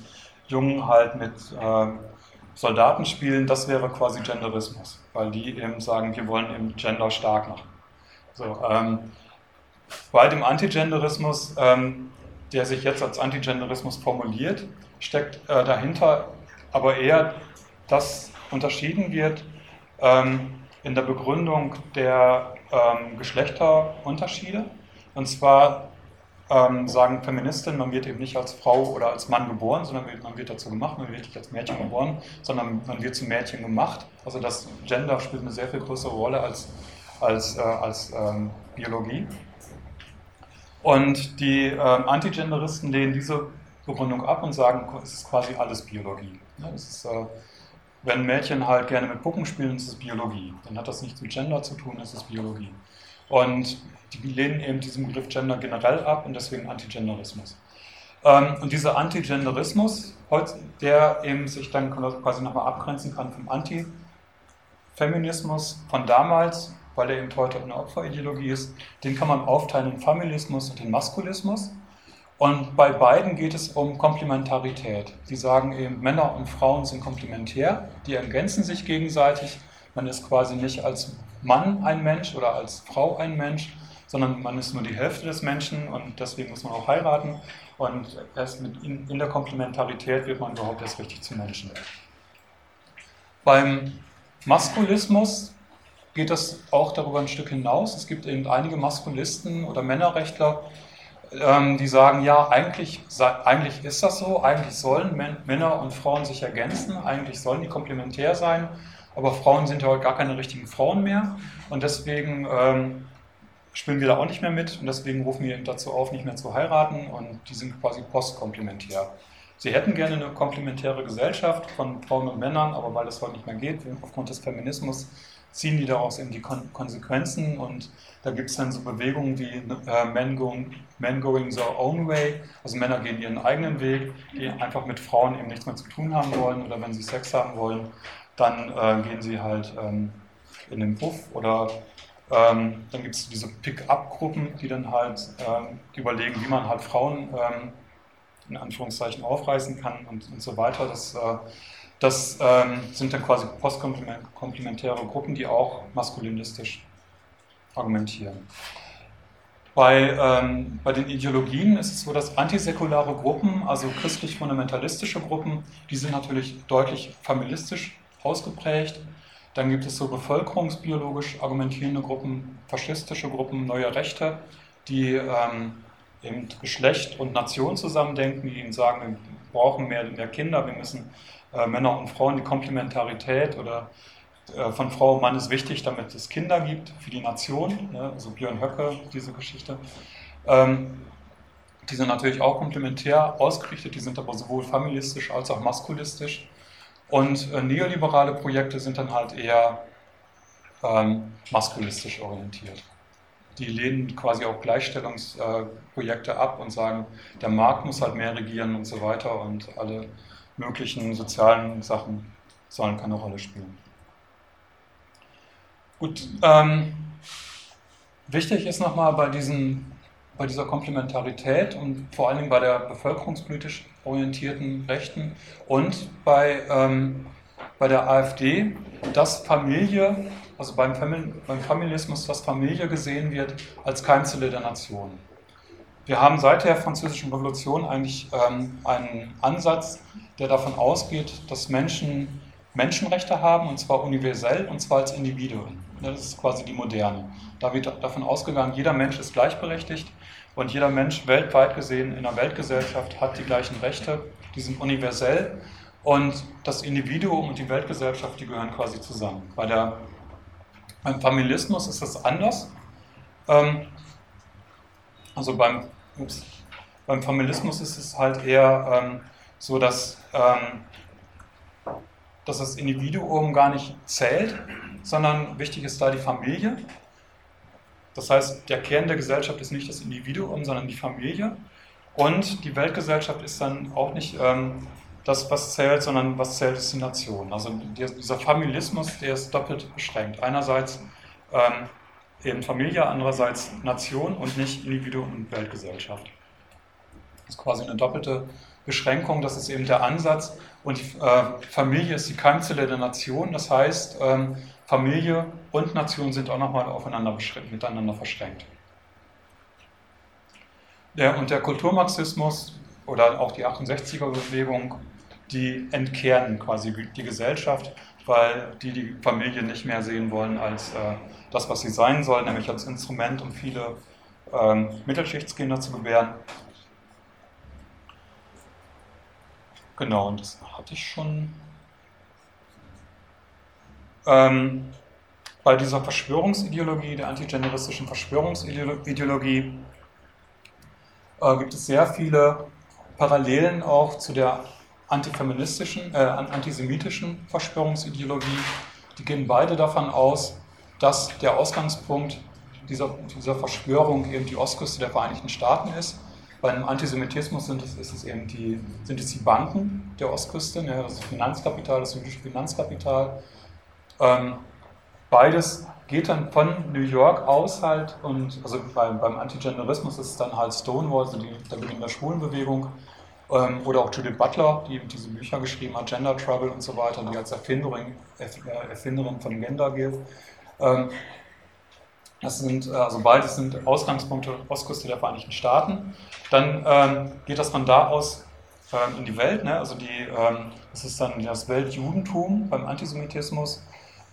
Jungen halt mit äh, Soldaten spielen, das wäre quasi Genderismus, weil die eben sagen, wir wollen eben Gender stark machen. So, ähm, bei dem Antigenderismus, ähm, der sich jetzt als Antigenderismus formuliert, steckt äh, dahinter aber eher, dass unterschieden wird ähm, in der Begründung der ähm, Geschlechterunterschiede. Und zwar ähm, sagen Feministinnen, man wird eben nicht als Frau oder als Mann geboren, sondern man wird dazu gemacht, man wird nicht als Mädchen geboren, sondern man wird zum Mädchen gemacht. Also das Gender spielt eine sehr viel größere Rolle als, als, äh, als ähm, Biologie. Und die ähm, Antigenderisten lehnen diese Begründung ab und sagen, es ist quasi alles Biologie. Ja, ist, äh, wenn Mädchen halt gerne mit Puppen spielen, ist es Biologie. Dann hat das nichts mit Gender zu tun, es ist Biologie. Und die lehnen eben diesen Begriff Gender generell ab und deswegen Antigenderismus. Ähm, und dieser Antigenderismus, der eben sich dann quasi nochmal abgrenzen kann vom Antifeminismus von damals, weil er eben heute eine Opferideologie ist, den kann man aufteilen in Feminismus und den Maskulismus. Und bei beiden geht es um Komplementarität. Sie sagen eben, Männer und Frauen sind komplementär, die ergänzen sich gegenseitig. Man ist quasi nicht als Mann ein Mensch oder als Frau ein Mensch, sondern man ist nur die Hälfte des Menschen und deswegen muss man auch heiraten. Und erst in, in der Komplementarität wird man überhaupt erst richtig zum Menschen. Beim Maskulismus geht das auch darüber ein Stück hinaus. Es gibt eben einige Maskulisten oder Männerrechtler, ähm, die sagen, ja, eigentlich, eigentlich ist das so, eigentlich sollen Männer und Frauen sich ergänzen, eigentlich sollen die komplementär sein, aber Frauen sind ja heute gar keine richtigen Frauen mehr und deswegen ähm, spielen wir da auch nicht mehr mit und deswegen rufen wir dazu auf, nicht mehr zu heiraten und die sind quasi postkomplementär. Sie hätten gerne eine komplementäre Gesellschaft von Frauen und Männern, aber weil das heute nicht mehr geht, aufgrund des Feminismus, ziehen die daraus eben die Kon Konsequenzen und da gibt es dann so Bewegungen wie äh, Men, going, Men Going Their Own Way, also Männer gehen ihren eigenen Weg, die einfach mit Frauen eben nichts mehr zu tun haben wollen oder wenn sie Sex haben wollen, dann äh, gehen sie halt ähm, in den Puff oder ähm, dann gibt es diese Pick-up-Gruppen, die dann halt äh, überlegen, wie man halt Frauen ähm, in Anführungszeichen aufreißen kann und, und so weiter. Das, äh, das ähm, sind dann quasi postkomplementäre Gruppen, die auch maskulinistisch argumentieren. Bei, ähm, bei den Ideologien ist es so, dass antisäkulare Gruppen, also christlich-fundamentalistische Gruppen, die sind natürlich deutlich familistisch ausgeprägt. Dann gibt es so bevölkerungsbiologisch argumentierende Gruppen, faschistische Gruppen, neue Rechte, die ähm, eben Geschlecht und Nation zusammendenken, die ihnen sagen, brauchen mehr, mehr Kinder, wir müssen äh, Männer und Frauen, die Komplementarität oder äh, von Frau und Mann ist wichtig, damit es Kinder gibt für die Nation, ne? also Björn Höcke, diese Geschichte. Ähm, die sind natürlich auch komplementär ausgerichtet, die sind aber sowohl familistisch als auch maskulistisch. Und äh, neoliberale Projekte sind dann halt eher ähm, maskulistisch orientiert die lehnen quasi auch Gleichstellungsprojekte ab und sagen, der Markt muss halt mehr regieren und so weiter und alle möglichen sozialen Sachen sollen keine Rolle spielen. Gut, ähm, wichtig ist nochmal bei, bei dieser Komplementarität und vor allen Dingen bei der bevölkerungspolitisch orientierten Rechten und bei, ähm, bei der AfD, dass Familie also beim, Famili beim Familismus, dass Familie gesehen wird als Keimzelle der Nation. Wir haben seit der Französischen Revolution eigentlich ähm, einen Ansatz, der davon ausgeht, dass Menschen Menschenrechte haben, und zwar universell, und zwar als Individuen. Das ist quasi die Moderne. Da wird davon ausgegangen, jeder Mensch ist gleichberechtigt und jeder Mensch weltweit gesehen in einer Weltgesellschaft hat die gleichen Rechte, die sind universell und das Individuum und die Weltgesellschaft, die gehören quasi zusammen. Bei der beim Familismus ist das anders. Ähm, also beim, ups, beim Familismus ist es halt eher ähm, so, dass, ähm, dass das Individuum gar nicht zählt, sondern wichtig ist da die Familie. Das heißt, der Kern der Gesellschaft ist nicht das Individuum, sondern die Familie. Und die Weltgesellschaft ist dann auch nicht ähm, das, was zählt, sondern was zählt, ist die Nation. Also dieser Familismus, der ist doppelt beschränkt. Einerseits ähm, eben Familie, andererseits Nation und nicht Individuum und Weltgesellschaft. Das ist quasi eine doppelte Beschränkung, das ist eben der Ansatz. Und die, äh, Familie ist die Keimzelle der Nation, das heißt, ähm, Familie und Nation sind auch nochmal aufeinander miteinander verschränkt. Der, und der Kulturmarxismus oder auch die 68er-Bewegung die entkernen quasi die Gesellschaft, weil die die Familie nicht mehr sehen wollen als äh, das, was sie sein soll, nämlich als Instrument, um viele ähm, Mittelschichtskinder zu gebären. Genau, und das hatte ich schon. Ähm, bei dieser Verschwörungsideologie, der antigeneristischen Verschwörungsideologie, äh, gibt es sehr viele Parallelen auch zu der antifeministischen, äh, antisemitischen Verschwörungsideologie. Die gehen beide davon aus, dass der Ausgangspunkt dieser, dieser Verschwörung eben die Ostküste der Vereinigten Staaten ist. Beim Antisemitismus sind es, ist es eben die, sind es die Banken der Ostküste, ne, das Finanzkapital, das jüdische Finanzkapital. Ähm, beides geht dann von New York aus halt und also beim, beim Antigenderismus ist es dann halt Stonewall, also die, der Beginn der Schwulenbewegung ähm, oder auch Judith Butler, die diese Bücher geschrieben hat, Gender Trouble und so weiter, die als Erfinderin, äh, Erfinderin von Gender gilt. Ähm, Das sind, äh, also beides sind Ausgangspunkte Ostküste der Vereinigten Staaten. Dann ähm, geht das von da aus ähm, in die Welt. Ne? Also die, ähm, das ist dann das Weltjudentum beim Antisemitismus.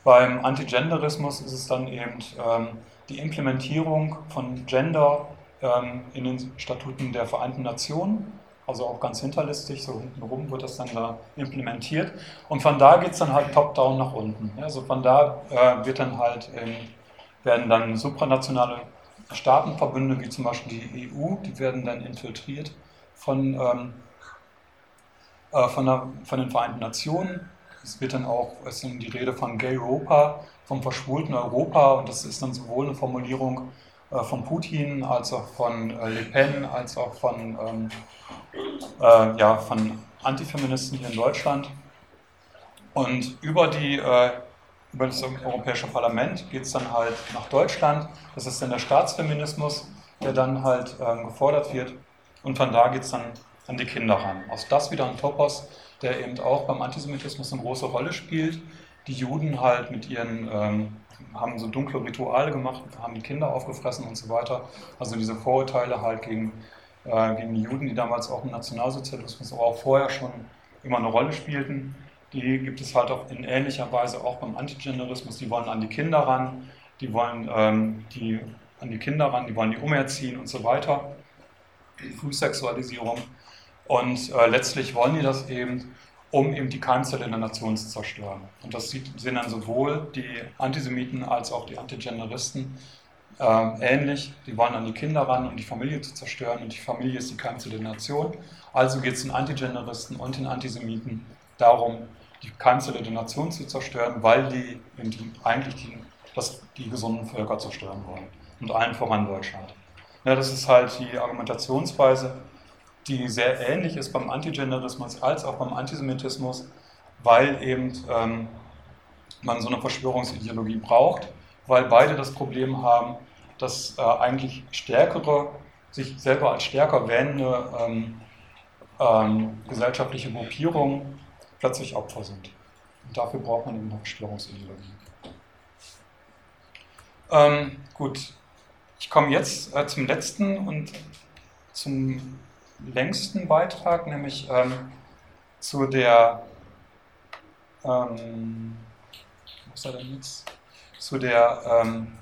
Beim Antigenderismus ist es dann eben ähm, die Implementierung von Gender ähm, in den Statuten der Vereinten Nationen. Also auch ganz hinterlistig, so hintenrum wird das dann da implementiert. Und von da geht es dann halt top-down nach unten. Also von da äh, wird dann halt, ähm, werden dann supranationale Staatenverbünde, wie zum Beispiel die EU, die werden dann infiltriert von, ähm, äh, von, der, von den Vereinten Nationen. Es wird dann auch, es ist die Rede von Gay Europa, vom verschwulten Europa und das ist dann sowohl eine Formulierung von Putin als auch von äh, Le Pen, als auch von, ähm, äh, ja, von Antifeministen hier in Deutschland. Und über die äh, über das Europäische Parlament geht es dann halt nach Deutschland. Das ist dann der Staatsfeminismus, der dann halt ähm, gefordert wird. Und von da geht es dann an die Kinder ran. Aus das wieder ein Topos, der eben auch beim Antisemitismus eine große Rolle spielt. Die Juden halt mit ihren, ähm, haben so dunkle Rituale gemacht, haben die Kinder aufgefressen und so weiter. Also diese Vorurteile halt gegen, äh, gegen die Juden, die damals auch im Nationalsozialismus, aber auch vorher schon immer eine Rolle spielten. Die gibt es halt auch in ähnlicher Weise auch beim Antigenderismus. Die wollen an die Kinder ran, die wollen ähm, die, an die Kinder ran, die wollen die umerziehen und so weiter. Frühsexualisierung. Und äh, letztlich wollen die das eben, um eben die Keimzelle in der Nation zu zerstören. Und das sehen dann sowohl die Antisemiten als auch die Antigenderisten äh, ähnlich. Die wollen an die Kinder ran, um die Familie zu zerstören. Und die Familie ist die Keimzelle der Nation. Also geht es den Antigenderisten und den Antisemiten darum, die Keimzelle der Nation zu zerstören, weil die, die eigentlich die, das, die gesunden Völker zerstören wollen. Und allen voran Deutschland. Ja, das ist halt die Argumentationsweise, die sehr ähnlich ist beim Antigenderismus als auch beim Antisemitismus, weil eben ähm, man so eine Verschwörungsideologie braucht, weil beide das Problem haben, dass äh, eigentlich stärkere, sich selber als stärker wähnende ähm, ähm, gesellschaftliche Gruppierungen plötzlich Opfer sind. Und dafür braucht man eben eine Verschwörungsideologie. Ähm, gut, ich komme jetzt äh, zum letzten und zum längsten Beitrag, nämlich ähm, zu der, ähm, was er denn jetzt? Zu der ähm,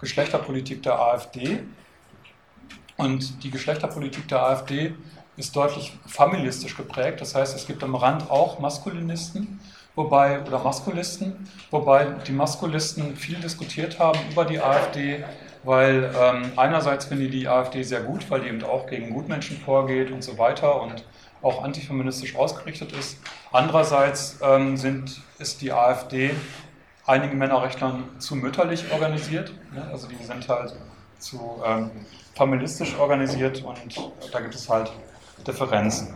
Geschlechterpolitik der AfD. Und die Geschlechterpolitik der AfD ist deutlich familistisch geprägt. Das heißt, es gibt am Rand auch Maskulinisten, wobei, oder Maskulisten, wobei die Maskulisten viel diskutiert haben über die AfD, weil ähm, einerseits finde ich die AfD sehr gut, weil die eben auch gegen Gutmenschen vorgeht und so weiter und auch antifeministisch ausgerichtet ist. Andererseits ähm, sind, ist die AfD einigen Männerrechtlern zu mütterlich organisiert. Ne? Also die sind halt zu ähm, familistisch organisiert und da gibt es halt Differenzen.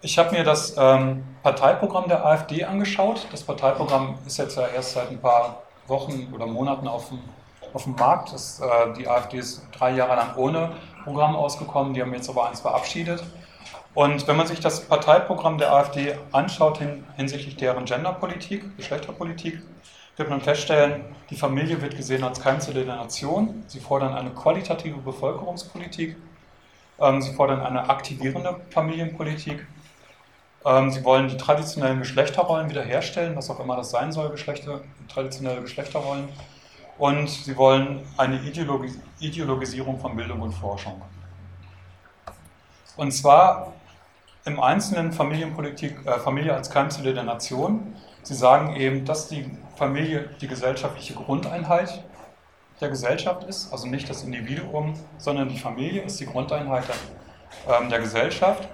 Ich habe mir das ähm, Parteiprogramm der AfD angeschaut. Das Parteiprogramm ist jetzt ja erst seit ein paar Wochen oder Monaten auf dem, auf dem Markt. Das, äh, die AfD ist drei Jahre lang ohne Programm ausgekommen. Die haben jetzt aber eins verabschiedet. Und wenn man sich das Parteiprogramm der AfD anschaut hin, hinsichtlich deren Genderpolitik, Geschlechterpolitik, wird man feststellen, die Familie wird gesehen als Keimzelle der Nation. Sie fordern eine qualitative Bevölkerungspolitik ähm, sie fordern eine aktivierende Familienpolitik. Ähm, sie wollen die traditionellen Geschlechterrollen wiederherstellen, was auch immer das sein soll, Geschlechter, traditionelle Geschlechterrollen. Und sie wollen eine Ideologis Ideologisierung von Bildung und Forschung. Und zwar im Einzelnen Familienpolitik, äh, Familie als Keimzelle der Nation. Sie sagen eben, dass die Familie die gesellschaftliche Grundeinheit der Gesellschaft ist, also nicht das Individuum, sondern die Familie ist die Grundeinheit der, ähm, der Gesellschaft.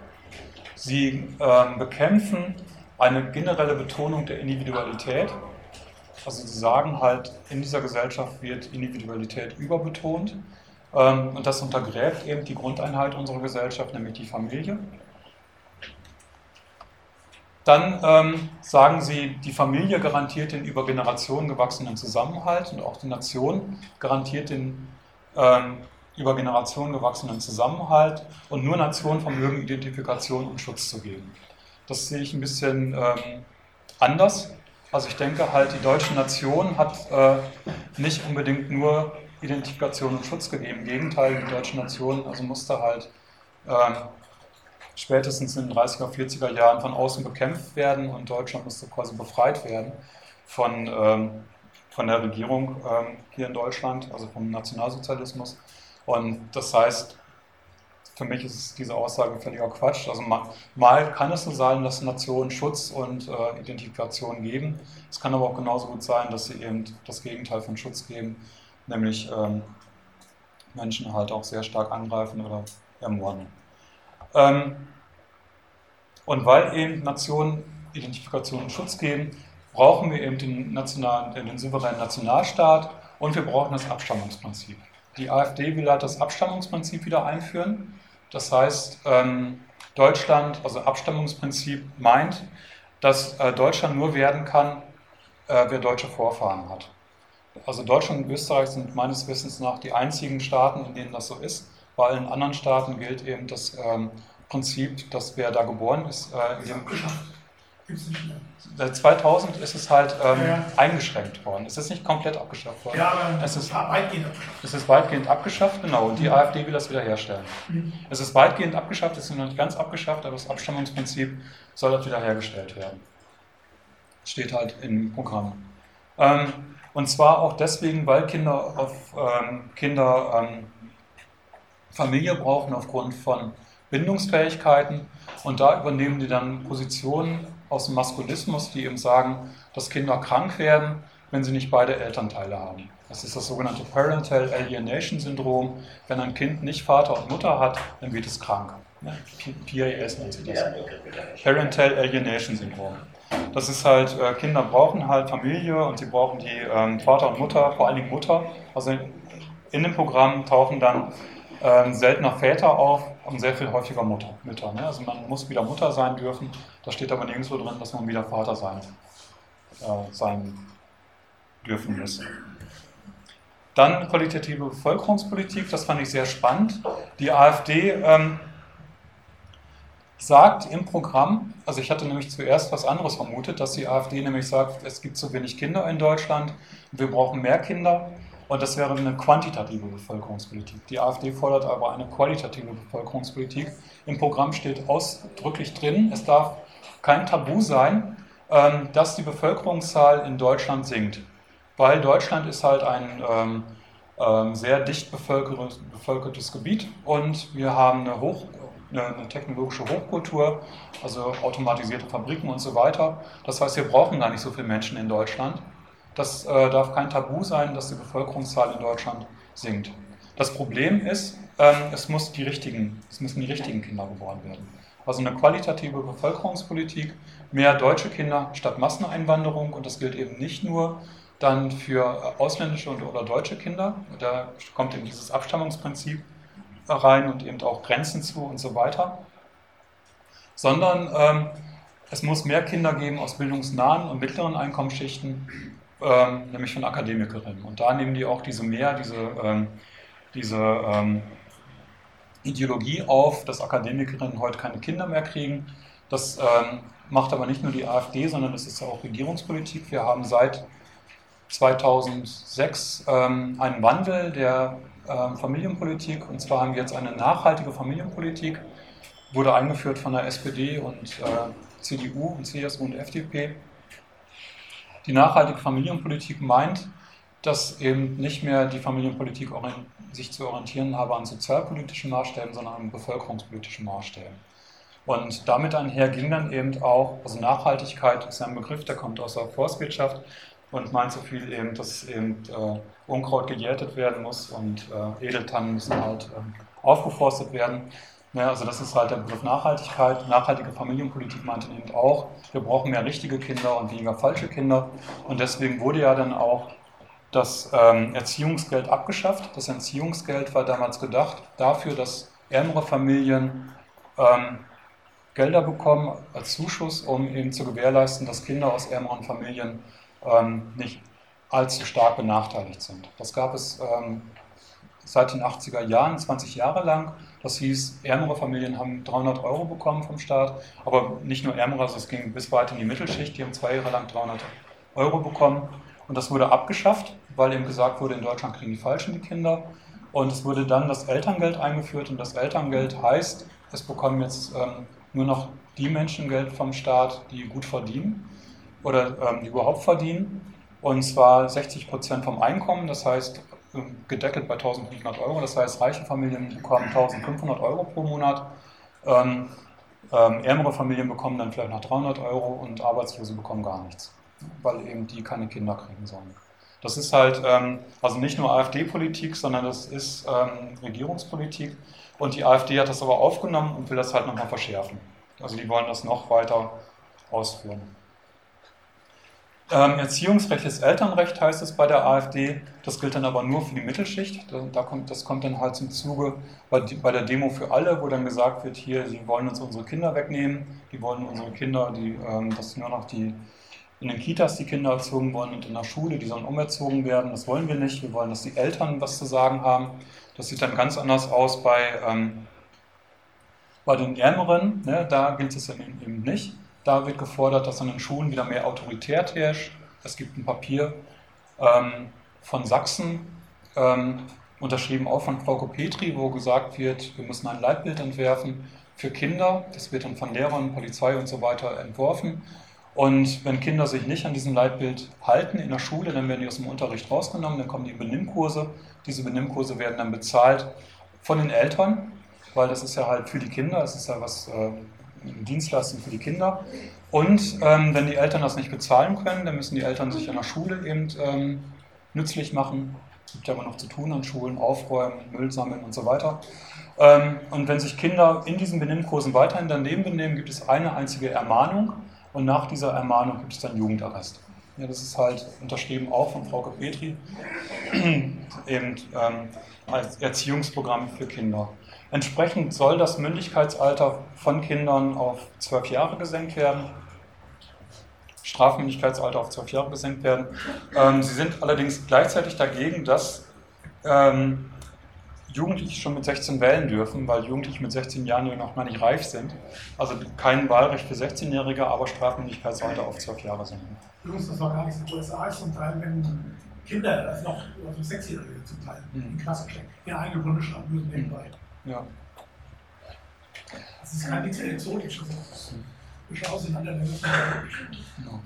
Sie ähm, bekämpfen eine generelle Betonung der Individualität. Also sie sagen halt, in dieser Gesellschaft wird Individualität überbetont ähm, und das untergräbt eben die Grundeinheit unserer Gesellschaft, nämlich die Familie. Dann ähm, sagen sie, die Familie garantiert den über Generationen gewachsenen Zusammenhalt und auch die Nation garantiert den ähm, über Generationen gewachsenen Zusammenhalt und nur Nationen vermögen Identifikation und Schutz zu geben. Das sehe ich ein bisschen ähm, anders. Also ich denke halt, die deutsche Nation hat äh, nicht unbedingt nur Identifikation und Schutz gegeben. Im Gegenteil, die deutsche Nation also musste halt ähm, spätestens in den 30er, 40er Jahren von außen bekämpft werden und Deutschland musste quasi befreit werden von, ähm, von der Regierung ähm, hier in Deutschland, also vom Nationalsozialismus. Und das heißt, für mich ist diese Aussage völliger Quatsch. Also mal, mal kann es so sein, dass Nationen Schutz und äh, Identifikation geben. Es kann aber auch genauso gut sein, dass sie eben das Gegenteil von Schutz geben, nämlich ähm, Menschen halt auch sehr stark angreifen oder ermorden. Ähm, und weil eben Nationen Identifikation und Schutz geben, brauchen wir eben den, nationalen, den souveränen Nationalstaat und wir brauchen das Abstammungsprinzip. Die AfD will halt das Abstammungsprinzip wieder einführen. Das heißt, ähm, Deutschland, also Abstammungsprinzip meint, dass äh, Deutschland nur werden kann, äh, wer deutsche Vorfahren hat. Also Deutschland und Österreich sind meines Wissens nach die einzigen Staaten, in denen das so ist. Bei allen anderen Staaten gilt eben das ähm, Prinzip, dass wer da geboren ist, äh, Gibt es nicht mehr. Seit 2000 ist es halt ähm, ja. eingeschränkt worden. Es ist nicht komplett abgeschafft worden. Ja, aber es ist weitgehend abgeschafft. Es ist weitgehend abgeschafft, genau. Und die mhm. AfD will das wiederherstellen. Mhm. Es ist weitgehend abgeschafft, es ist noch nicht ganz abgeschafft, aber das Abstammungsprinzip soll dort wiederhergestellt werden. Steht halt im Programm. Ähm, und zwar auch deswegen, weil Kinder auf ähm, Kinder ähm, Familie brauchen aufgrund von Bindungsfähigkeiten. Und da übernehmen die dann Positionen aus dem Maskulismus, die eben sagen, dass Kinder krank werden, wenn sie nicht beide Elternteile haben. Das ist das sogenannte Parental Alienation Syndrom. Wenn ein Kind nicht Vater und Mutter hat, dann wird es krank. PAS nennt sich das. Parental Alienation Syndrom. Das ist halt, äh, Kinder brauchen halt Familie und sie brauchen die ähm, Vater und Mutter, vor Dingen Mutter. Also in dem Programm tauchen dann ähm, seltener Väter auf und sehr viel häufiger Mutter, Mütter. Ne? Also man muss wieder Mutter sein dürfen. Da steht aber nirgendwo drin, dass man wieder Vater sein, äh, sein dürfen muss. Dann qualitative Bevölkerungspolitik, das fand ich sehr spannend. Die AfD ähm, sagt im Programm, also ich hatte nämlich zuerst was anderes vermutet, dass die AfD nämlich sagt, es gibt zu wenig Kinder in Deutschland, wir brauchen mehr Kinder. Und das wäre eine quantitative Bevölkerungspolitik. Die AfD fordert aber eine qualitative Bevölkerungspolitik. Im Programm steht ausdrücklich drin, es darf kein Tabu sein, ähm, dass die Bevölkerungszahl in Deutschland sinkt. Weil Deutschland ist halt ein ähm, ähm, sehr dicht bevölkertes Gebiet und wir haben eine, Hoch, eine technologische Hochkultur, also automatisierte Fabriken und so weiter. Das heißt, wir brauchen gar nicht so viele Menschen in Deutschland. Das äh, darf kein Tabu sein, dass die Bevölkerungszahl in Deutschland sinkt. Das Problem ist, ähm, es, muss die richtigen, es müssen die richtigen Kinder geboren werden. Also eine qualitative Bevölkerungspolitik, mehr deutsche Kinder statt Masseneinwanderung und das gilt eben nicht nur dann für ausländische oder deutsche Kinder, da kommt eben dieses Abstammungsprinzip rein und eben auch Grenzen zu und so weiter, sondern ähm, es muss mehr Kinder geben aus bildungsnahen und mittleren Einkommensschichten ähm, nämlich von Akademikerinnen. Und da nehmen die auch diese mehr, diese, ähm, diese ähm, Ideologie auf, dass Akademikerinnen heute keine Kinder mehr kriegen. Das ähm, macht aber nicht nur die AfD, sondern es ist auch Regierungspolitik. Wir haben seit 2006 ähm, einen Wandel der ähm, Familienpolitik. Und zwar haben wir jetzt eine nachhaltige Familienpolitik, wurde eingeführt von der SPD und äh, CDU und CSU und FDP. Die nachhaltige Familienpolitik meint, dass eben nicht mehr die Familienpolitik sich zu orientieren habe an sozialpolitischen Maßstäben, sondern an bevölkerungspolitischen Maßstäben. Und damit einher ging dann eben auch, also Nachhaltigkeit ist ein Begriff, der kommt aus der Forstwirtschaft und meint so viel eben, dass eben äh, Unkraut gejätet werden muss und äh, Edeltannen müssen halt äh, aufgeforstet werden. Ja, also das ist halt der Begriff Nachhaltigkeit. Nachhaltige Familienpolitik meinte eben auch, wir brauchen mehr richtige Kinder und weniger falsche Kinder. Und deswegen wurde ja dann auch das ähm, Erziehungsgeld abgeschafft. Das Erziehungsgeld war damals gedacht dafür, dass ärmere Familien ähm, Gelder bekommen als Zuschuss, um eben zu gewährleisten, dass Kinder aus ärmeren Familien ähm, nicht allzu stark benachteiligt sind. Das gab es ähm, seit den 80er Jahren, 20 Jahre lang. Das hieß, ärmere Familien haben 300 Euro bekommen vom Staat, aber nicht nur ärmere, also es ging bis weit in die Mittelschicht, die haben zwei Jahre lang 300 Euro bekommen. Und das wurde abgeschafft, weil eben gesagt wurde, in Deutschland kriegen die Falschen die Kinder. Und es wurde dann das Elterngeld eingeführt. Und das Elterngeld heißt, es bekommen jetzt ähm, nur noch die Menschen Geld vom Staat, die gut verdienen oder ähm, die überhaupt verdienen. Und zwar 60 Prozent vom Einkommen, das heißt gedeckelt bei 1500 Euro. Das heißt, reiche Familien bekommen 1500 Euro pro Monat. Ähm, ähm, ärmere Familien bekommen dann vielleicht noch 300 Euro und Arbeitslose bekommen gar nichts, weil eben die keine Kinder kriegen sollen. Das ist halt ähm, also nicht nur AfD-Politik, sondern das ist ähm, Regierungspolitik. Und die AfD hat das aber aufgenommen und will das halt nochmal verschärfen. Also die wollen das noch weiter ausführen. Ähm, Erziehungsrecht Elternrecht heißt es bei der AfD. Das gilt dann aber nur für die Mittelschicht. Da kommt, das kommt dann halt zum Zuge bei, bei, der Demo für alle, wo dann gesagt wird, hier, sie wollen uns unsere Kinder wegnehmen. Die wollen unsere Kinder, die, ähm, dass nur noch die in den Kitas die Kinder erzogen wollen und in der Schule, die sollen umerzogen werden. Das wollen wir nicht. Wir wollen, dass die Eltern was zu sagen haben. Das sieht dann ganz anders aus bei, ähm, bei den Ärmeren. Ne? Da gilt es eben nicht. Da wird gefordert, dass an den Schulen wieder mehr Autorität herrscht. Es gibt ein Papier ähm, von Sachsen, ähm, unterschrieben auch von Frau Petri, wo gesagt wird, wir müssen ein Leitbild entwerfen für Kinder. Das wird dann von Lehrern, Polizei und so weiter entworfen. Und wenn Kinder sich nicht an diesem Leitbild halten in der Schule, dann werden die aus dem Unterricht rausgenommen, dann kommen die Benimmkurse. Diese Benimmkurse werden dann bezahlt von den Eltern, weil das ist ja halt für die Kinder, das ist ja was äh, Dienstleistung für die Kinder. Und ähm, wenn die Eltern das nicht bezahlen können, dann müssen die Eltern sich an der Schule eben ähm, nützlich machen. Es gibt ja immer noch zu tun an Schulen, aufräumen, Müll sammeln und so weiter. Ähm, und wenn sich Kinder in diesen Benimmkursen weiterhin daneben benehmen, gibt es eine einzige Ermahnung und nach dieser Ermahnung gibt es dann Jugendarrest. Ja, das ist halt unterschrieben auch von Frau Petri, eben ähm, als Erziehungsprogramm für Kinder. Entsprechend soll das Mündigkeitsalter von Kindern auf zwölf Jahre gesenkt werden. Strafmündigkeitsalter auf zwölf Jahre gesenkt werden. Ähm, sie sind allerdings gleichzeitig dagegen, dass ähm, Jugendliche schon mit 16 wählen dürfen, weil Jugendliche mit 16 Jahren ja noch gar nicht reif sind. Also kein Wahlrecht für 16-Jährige, aber Strafmündigkeitsalter auf zwölf Jahre senken. Übrigens, das war gar nicht in den USA, ist zum Teil, wenn Kinder, also noch also Sechsjährige zum Teil, mhm. in Klasse stecken, ihre eigene Bundesstaat müssen nebenbei. Mhm. Ja. Das ist gar nichts Exotisches. Genau.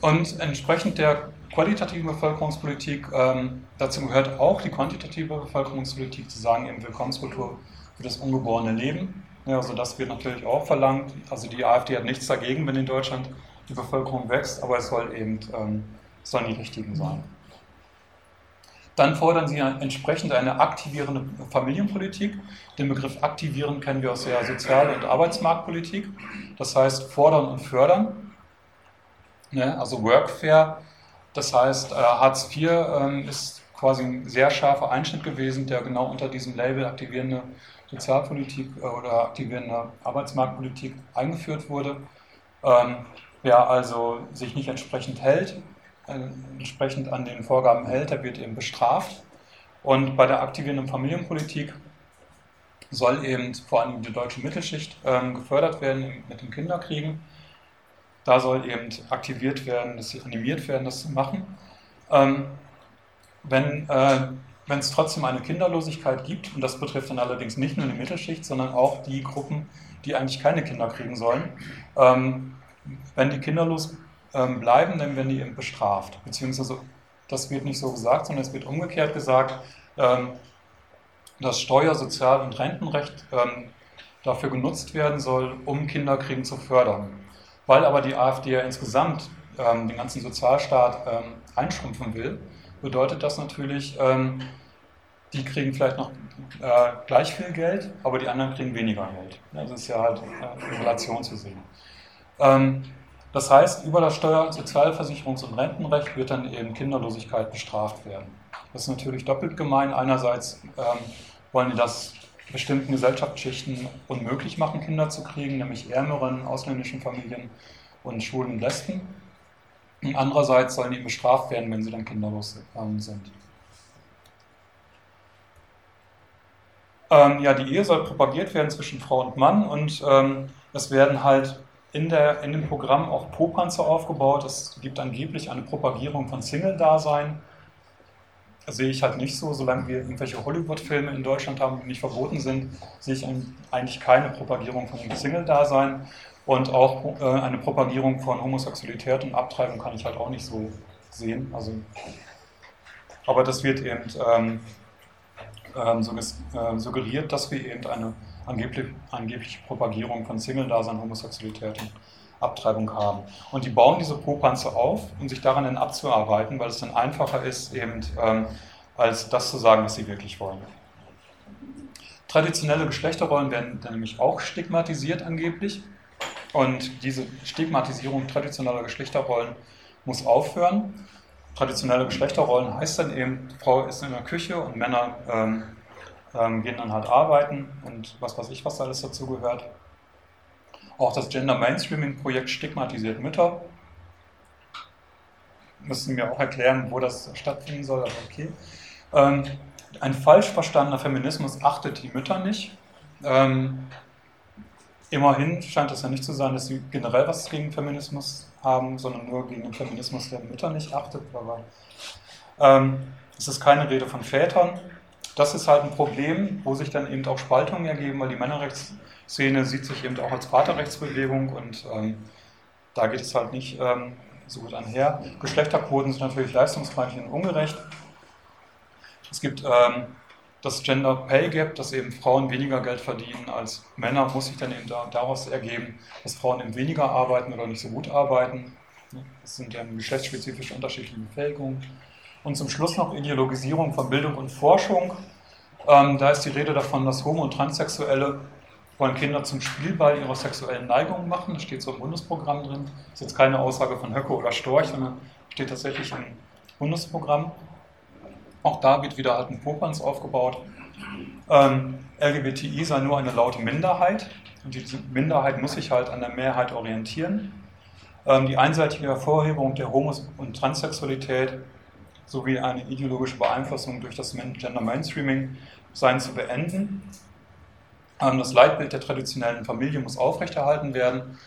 Und entsprechend der qualitativen Bevölkerungspolitik, ähm, dazu gehört auch die quantitative Bevölkerungspolitik, zu sagen, eben Willkommenskultur für das ungeborene Leben. Ja, also das wird natürlich auch verlangt. Also die AfD hat nichts dagegen, wenn in Deutschland die Bevölkerung wächst, aber es soll eben ähm, sollen die richtigen sein. Dann fordern sie entsprechend eine aktivierende Familienpolitik. Den Begriff aktivieren kennen wir aus der Sozial- und Arbeitsmarktpolitik. Das heißt fordern und fördern. Ne? Also Workfare. Das heißt, äh, Hartz IV ähm, ist quasi ein sehr scharfer Einschnitt gewesen, der genau unter diesem Label aktivierende Sozialpolitik äh, oder aktivierende Arbeitsmarktpolitik eingeführt wurde. Ähm, wer also sich nicht entsprechend hält, entsprechend an den Vorgaben hält, der wird eben bestraft. Und bei der aktivierenden Familienpolitik soll eben vor allem die deutsche Mittelschicht ähm, gefördert werden mit den Kinderkriegen. Da soll eben aktiviert werden, dass sie animiert werden, das zu machen. Ähm, wenn äh, es trotzdem eine Kinderlosigkeit gibt, und das betrifft dann allerdings nicht nur die Mittelschicht, sondern auch die Gruppen, die eigentlich keine Kinder kriegen sollen, ähm, wenn die kinderlos ähm, bleiben, dann werden die eben bestraft. Beziehungsweise, das wird nicht so gesagt, sondern es wird umgekehrt gesagt, ähm, dass Steuer-, Sozial- und Rentenrecht ähm, dafür genutzt werden soll, um Kinderkriegen zu fördern. Weil aber die AfD ja insgesamt ähm, den ganzen Sozialstaat ähm, einschrumpfen will, bedeutet das natürlich, ähm, die kriegen vielleicht noch äh, gleich viel Geld, aber die anderen kriegen weniger Geld. Das ist ja halt äh, in Relation zu sehen. Das heißt, über das Steuer-, Sozialversicherungs- und Rentenrecht wird dann eben Kinderlosigkeit bestraft werden. Das ist natürlich doppelt gemein. Einerseits ähm, wollen die das bestimmten Gesellschaftsschichten unmöglich machen, Kinder zu kriegen, nämlich ärmeren ausländischen Familien und schwulen und Lesben. Und andererseits sollen die bestraft werden, wenn sie dann kinderlos ähm, sind. Ähm, ja, die Ehe soll propagiert werden zwischen Frau und Mann und ähm, es werden halt in, der, in dem Programm auch Popanzer aufgebaut. Es gibt angeblich eine Propagierung von Single-Dasein. Sehe ich halt nicht so, solange wir irgendwelche Hollywood-Filme in Deutschland haben, die nicht verboten sind, sehe ich eigentlich keine Propagierung von Single-Dasein. Und auch äh, eine Propagierung von Homosexualität und Abtreibung kann ich halt auch nicht so sehen. Also, aber das wird eben ähm, ähm, suggeriert, dass wir eben eine angeblich, angebliche Propagierung von Single-Dasein, Homosexualität und Abtreibung haben. Und die bauen diese Popanze auf, um sich daran dann abzuarbeiten, weil es dann einfacher ist, eben ähm, als das zu sagen, was sie wirklich wollen. Traditionelle Geschlechterrollen werden dann nämlich auch stigmatisiert angeblich. Und diese Stigmatisierung traditioneller Geschlechterrollen muss aufhören. Traditionelle Geschlechterrollen heißt dann eben, Frau ist in der Küche und Männer ähm, ähm, gehen dann halt arbeiten und was weiß ich, was alles dazu gehört. Auch das Gender Mainstreaming Projekt stigmatisiert Mütter. Müssen mir auch erklären, wo das stattfinden soll, aber okay. Ähm, ein falsch verstandener Feminismus achtet die Mütter nicht. Ähm, immerhin scheint es ja nicht zu sein, dass sie generell was gegen Feminismus haben, sondern nur gegen den Feminismus der Mütter nicht achtet. Aber ähm, es ist keine Rede von Vätern das ist halt ein Problem, wo sich dann eben auch Spaltungen ergeben, weil die Männerrechtsszene sieht sich eben auch als Vaterrechtsbewegung und ähm, da geht es halt nicht ähm, so gut einher. Geschlechterquoten sind natürlich leistungsfeindlich und ungerecht. Es gibt ähm, das Gender Pay Gap, dass eben Frauen weniger Geld verdienen als Männer, muss sich dann eben da, daraus ergeben, dass Frauen eben weniger arbeiten oder nicht so gut arbeiten. Das sind dann geschlechtsspezifische unterschiedliche Befähigungen. Und zum Schluss noch Ideologisierung von Bildung und Forschung. Ähm, da ist die Rede davon, dass Homo- und Transsexuelle wollen Kinder zum Spielball ihrer sexuellen Neigungen machen. Das steht so im Bundesprogramm drin. Das ist jetzt keine Aussage von Höcke oder Storch, sondern steht tatsächlich im Bundesprogramm. Auch da wird wieder halt ein Popanz aufgebaut. Ähm, LGBTI sei nur eine laute Minderheit und diese Minderheit muss sich halt an der Mehrheit orientieren. Ähm, die einseitige Hervorhebung der Homos- und Transsexualität sowie eine ideologische Beeinflussung durch das Gender Mainstreaming sein zu beenden. Ähm, das Leitbild der traditionellen Familie muss aufrechterhalten werden,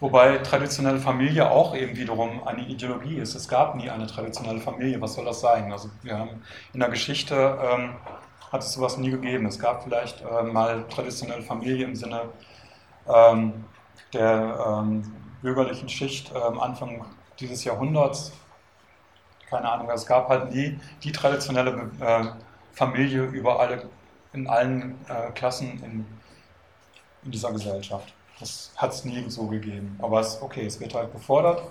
wobei traditionelle Familie auch eben wiederum eine Ideologie ist. Es gab nie eine traditionelle Familie. Was soll das sein? Also wir haben in der Geschichte ähm, hat es sowas nie gegeben. Es gab vielleicht äh, mal traditionelle Familie im Sinne ähm, der ähm, bürgerlichen Schicht äh, Anfang dieses Jahrhunderts, keine Ahnung, es gab halt nie die traditionelle äh, Familie über alle, in allen äh, Klassen in, in, dieser Gesellschaft. Das hat es nie so gegeben. Aber es, okay, es wird halt gefordert.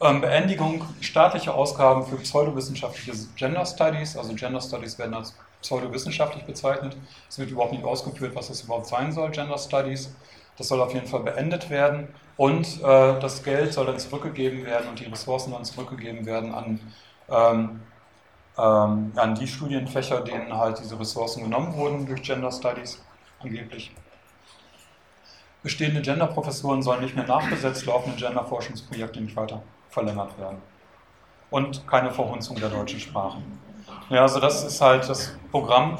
Ähm, Beendigung staatlicher Ausgaben für pseudowissenschaftliche Gender Studies. Also Gender Studies werden als pseudowissenschaftlich bezeichnet. Es wird überhaupt nicht ausgeführt, was das überhaupt sein soll, Gender Studies. Das soll auf jeden Fall beendet werden und äh, das Geld soll dann zurückgegeben werden und die Ressourcen dann zurückgegeben werden an, ähm, ähm, an die Studienfächer, denen halt diese Ressourcen genommen wurden durch Gender Studies angeblich. Bestehende Gender-Professuren sollen nicht mehr nachbesetzt, laufende Gender-Forschungsprojekte nicht weiter verlängert werden. Und keine Verhunzung der deutschen Sprache. Ja, also das ist halt das Programm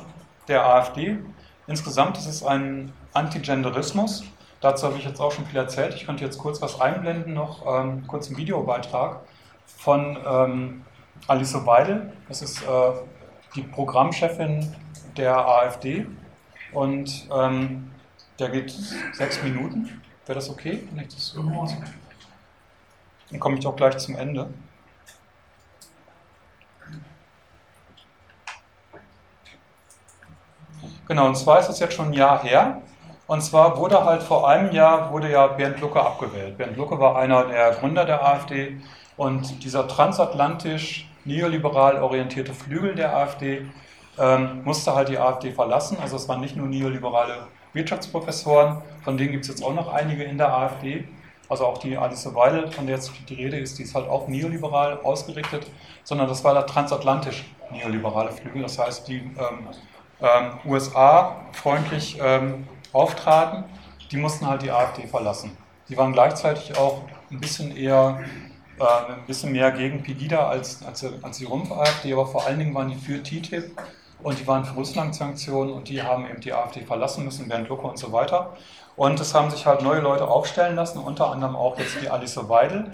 der AfD. Insgesamt ist es ein Antigenderismus, Dazu habe ich jetzt auch schon viel erzählt. Ich könnte jetzt kurz was einblenden, noch ähm, kurz einen Videobeitrag von ähm, Alice Weidel. Das ist äh, die Programmchefin der AfD und ähm, der geht sechs Minuten. Wäre das okay? Das Dann komme ich auch gleich zum Ende. Genau, und zwar ist es jetzt schon ein Jahr her. Und zwar wurde halt vor einem Jahr wurde ja Bernd Lucke abgewählt. Bernd Lucke war einer der Gründer der AfD und dieser transatlantisch neoliberal orientierte Flügel der AfD ähm, musste halt die AfD verlassen. Also es waren nicht nur neoliberale Wirtschaftsprofessoren, von denen gibt es jetzt auch noch einige in der AfD. Also auch die Alice Weidel, von der jetzt die Rede ist, die ist halt auch neoliberal ausgerichtet, sondern das war der transatlantisch neoliberale Flügel. Das heißt, die ähm, ähm, USA freundlich ähm, auftraten, die mussten halt die AfD verlassen. Die waren gleichzeitig auch ein bisschen eher, äh, ein bisschen mehr gegen Pegida als, als, als die Rumpf-AfD, aber vor allen Dingen waren die für TTIP und die waren für Russland-Sanktionen und die haben eben die AfD verlassen müssen, Bernd Lucke und so weiter. Und es haben sich halt neue Leute aufstellen lassen, unter anderem auch jetzt die Alice Weidel.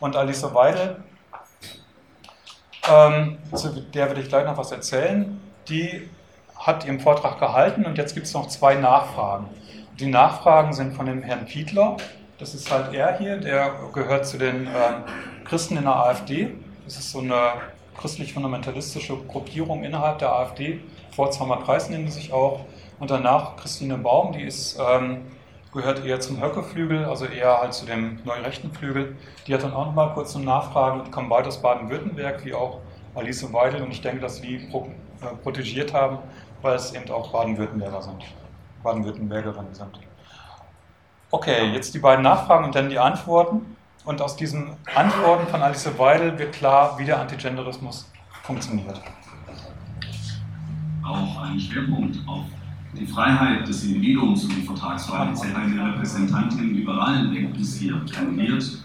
Und Alice Weidel, ähm, zu der werde ich gleich noch was erzählen, die hat ihren Vortrag gehalten und jetzt gibt es noch zwei Nachfragen. Die Nachfragen sind von dem Herrn Fiedler, das ist halt er hier, der gehört zu den ähm, Christen in der AfD. Das ist so eine christlich-fundamentalistische Gruppierung innerhalb der AfD. Pforzheimer Kreis nennen die sich auch. Und danach Christine Baum, die ist, ähm, gehört eher zum Höckeflügel, also eher halt zu dem neurechten Flügel. Die hat dann auch nochmal kurz eine Nachfrage und kommt beide aus Baden-Württemberg, wie auch Alice Weidel. Und ich denke, dass sie die pro, äh, protegiert haben, weil es eben auch Baden-Württemberger sind. Baden-Württembergerinnen sind. Okay, jetzt die beiden Nachfragen und dann die Antworten. Und aus diesen Antworten von Alice Weidel wird klar, wie der Antigenderismus funktioniert. Auch ein Schwerpunkt auf die Freiheit des Individuums und die Vertragsfreiheit. Sie hat eine Repräsentantin liberalen Denkens hier kandidiert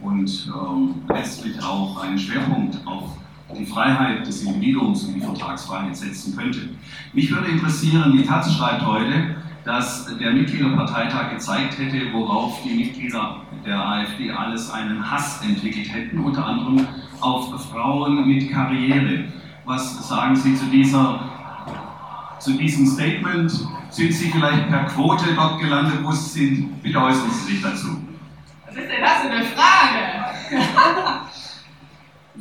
und ähm, letztlich auch einen Schwerpunkt auf die Freiheit des Individuums und die Vertragsfreiheit setzen könnte. Mich würde interessieren, die Taz schreibt heute, dass der Mitgliederparteitag gezeigt hätte, worauf die Mitglieder der AfD alles einen Hass entwickelt hätten, unter anderem auf Frauen mit Karriere. Was sagen Sie zu, dieser, zu diesem Statement? Sind Sie vielleicht per Quote dort gelandet, wo Sie sind? Bitte äußern Sie sich dazu. Was ist denn das für eine Frage?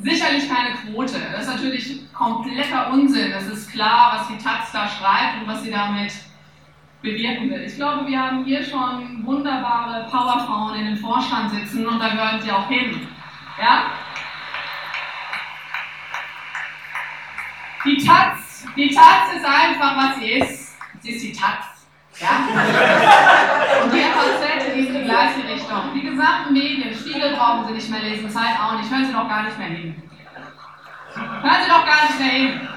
Sicherlich keine Quote. Das ist natürlich kompletter Unsinn. Es ist klar, was die Taz da schreibt und was sie damit bewirken will. Ich glaube, wir haben hier schon wunderbare Powerfrauen in den Vorstand sitzen und da gehören sie auch hin. Ja? Die Taz, die Taz ist einfach, was sie ist. Sie ist die Taz. Ja? Und die FAZ geht in die gleiche Richtung. Die gesamten Medien, Spiegel brauchen Sie nicht mehr lesen, Zeit auch nicht, hören Sie doch gar nicht mehr hin. Hören Sie doch gar nicht mehr hin.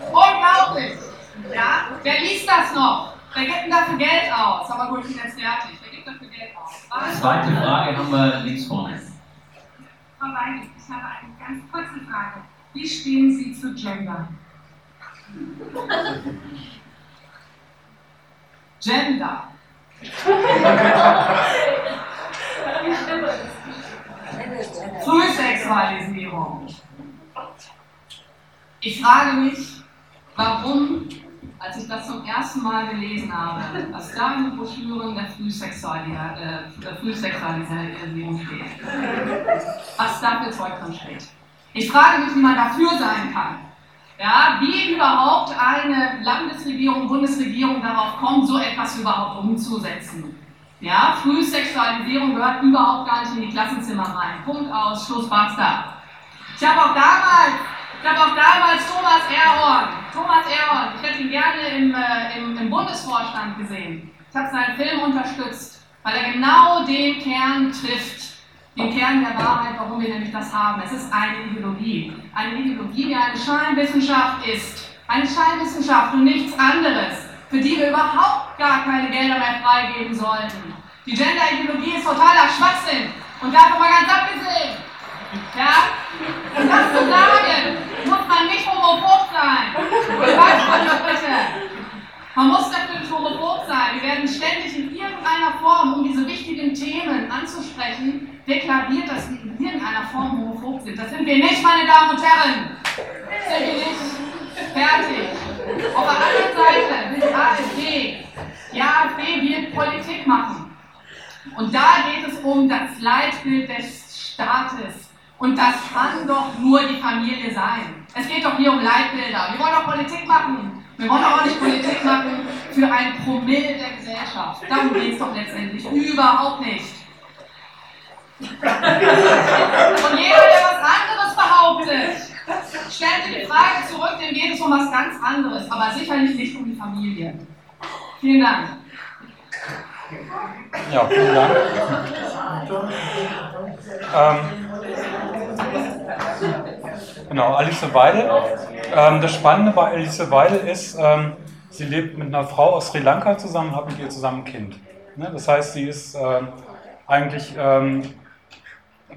Unglaublich! Ja? Wer liest das noch? Wer gibt denn dafür Geld aus? Aber gut, ich bin jetzt fertig. Wer gibt dafür Geld aus? Was? Zweite Frage haben wir links vorne. Frau Weigel, ich habe eine ganz kurze Frage. Wie stehen Sie zu Gender? Gender. Frühsexualisierung. Ich frage mich, warum, als ich das zum ersten Mal gelesen habe, was da in den Broschüren der äh, Frühsexualisierung steht, was da für Zeug drin steht. Ich frage mich, wie man dafür sein kann. Ja, wie überhaupt eine Landesregierung, Bundesregierung darauf kommt, so etwas überhaupt umzusetzen. Ja, Frühsexualisierung gehört überhaupt gar nicht in die Klassenzimmer rein. Punkt aus, Schluss, basta. Ich habe auch damals, ich habe auch damals Thomas Erhorn, Thomas Erhorn, ich hätte ihn gerne im, äh, im, im Bundesvorstand gesehen. Ich habe seinen Film unterstützt, weil er genau den Kern trifft den Kern der Wahrheit, warum wir nämlich das haben. Es ist eine Ideologie. Eine Ideologie, die eine Scheinwissenschaft ist. Eine Scheinwissenschaft und nichts anderes, für die wir überhaupt gar keine Gelder mehr freigeben sollten. Die Gender-Ideologie ist totaler Schwachsinn. Und davon mal ganz abgesehen. Ja? Das zu sagen, muss man nicht homophob sein. Ich weiß, was ich spreche. Man muss natürlich homophob sein. Wir werden ständig in irgendeiner Form, um diese wichtigen Themen anzusprechen, deklariert, dass wir in irgendeiner Form homophob sind. Das sind wir nicht, meine Damen und Herren. Sind wir nicht. Fertig. Auf der anderen Seite die AfD. Die AfD wird Politik machen. Und da geht es um das Leitbild des Staates. Und das kann doch nur die Familie sein. Es geht doch hier um Leitbilder. Wir wollen doch Politik machen. Wir wollen doch auch nicht Politik machen für ein Promille der Gesellschaft. Darum geht es doch letztendlich überhaupt nicht. Und jeder, der was anderes behauptet, stellt die Frage zurück, dem geht es um was ganz anderes, aber sicherlich nicht um die Familie. Vielen Dank. Ja, vielen Dank. Ähm, genau, Alice Weidel. Ähm, das Spannende bei Alice Weidel ist, ähm, sie lebt mit einer Frau aus Sri Lanka zusammen und hat mit ihr zusammen ein Kind. Ne? Das heißt, sie ist ähm, eigentlich ähm,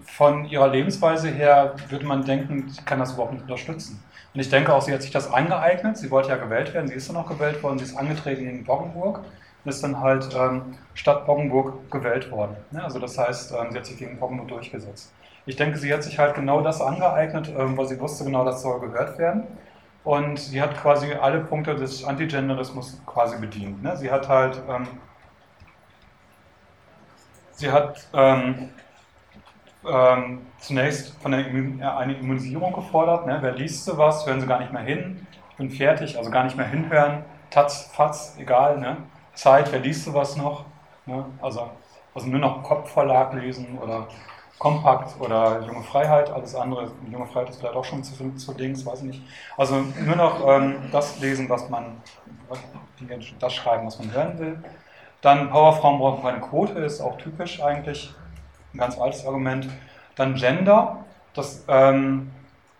von ihrer Lebensweise her würde man denken, sie kann das überhaupt nicht unterstützen. Und ich denke auch, sie hat sich das angeeignet. Sie wollte ja gewählt werden, sie ist dann auch gewählt worden, sie ist angetreten in Boggenburg und ist dann halt ähm, Stadt Boggenburg gewählt worden. Ja, also das heißt, ähm, sie hat sich gegen Boggenburg durchgesetzt. Ich denke, sie hat sich halt genau das angeeignet, ähm, weil sie wusste genau, das soll gehört werden. Und sie hat quasi alle Punkte des Antigenderismus quasi bedient. Ne? Sie hat halt, ähm, sie hat ähm, zunächst von der Immun äh, eine Immunisierung gefordert. Ne? Wer liest sowas, hören sie gar nicht mehr hin. Ich bin fertig, also gar nicht mehr hinhören. Taz, Fatz, egal. Ne? Zeit, wer liest sowas noch? Ne? Also, also nur noch Kopfverlag lesen oder Kompakt oder Junge Freiheit, alles andere, Junge Freiheit ist vielleicht auch schon zu, zu links, weiß ich nicht. Also nur noch ähm, das lesen, was man, das schreiben, was man hören will. Dann Powerfrauen brauchen keine Quote, ist auch typisch eigentlich, ein ganz altes Argument. Dann Gender, das ähm,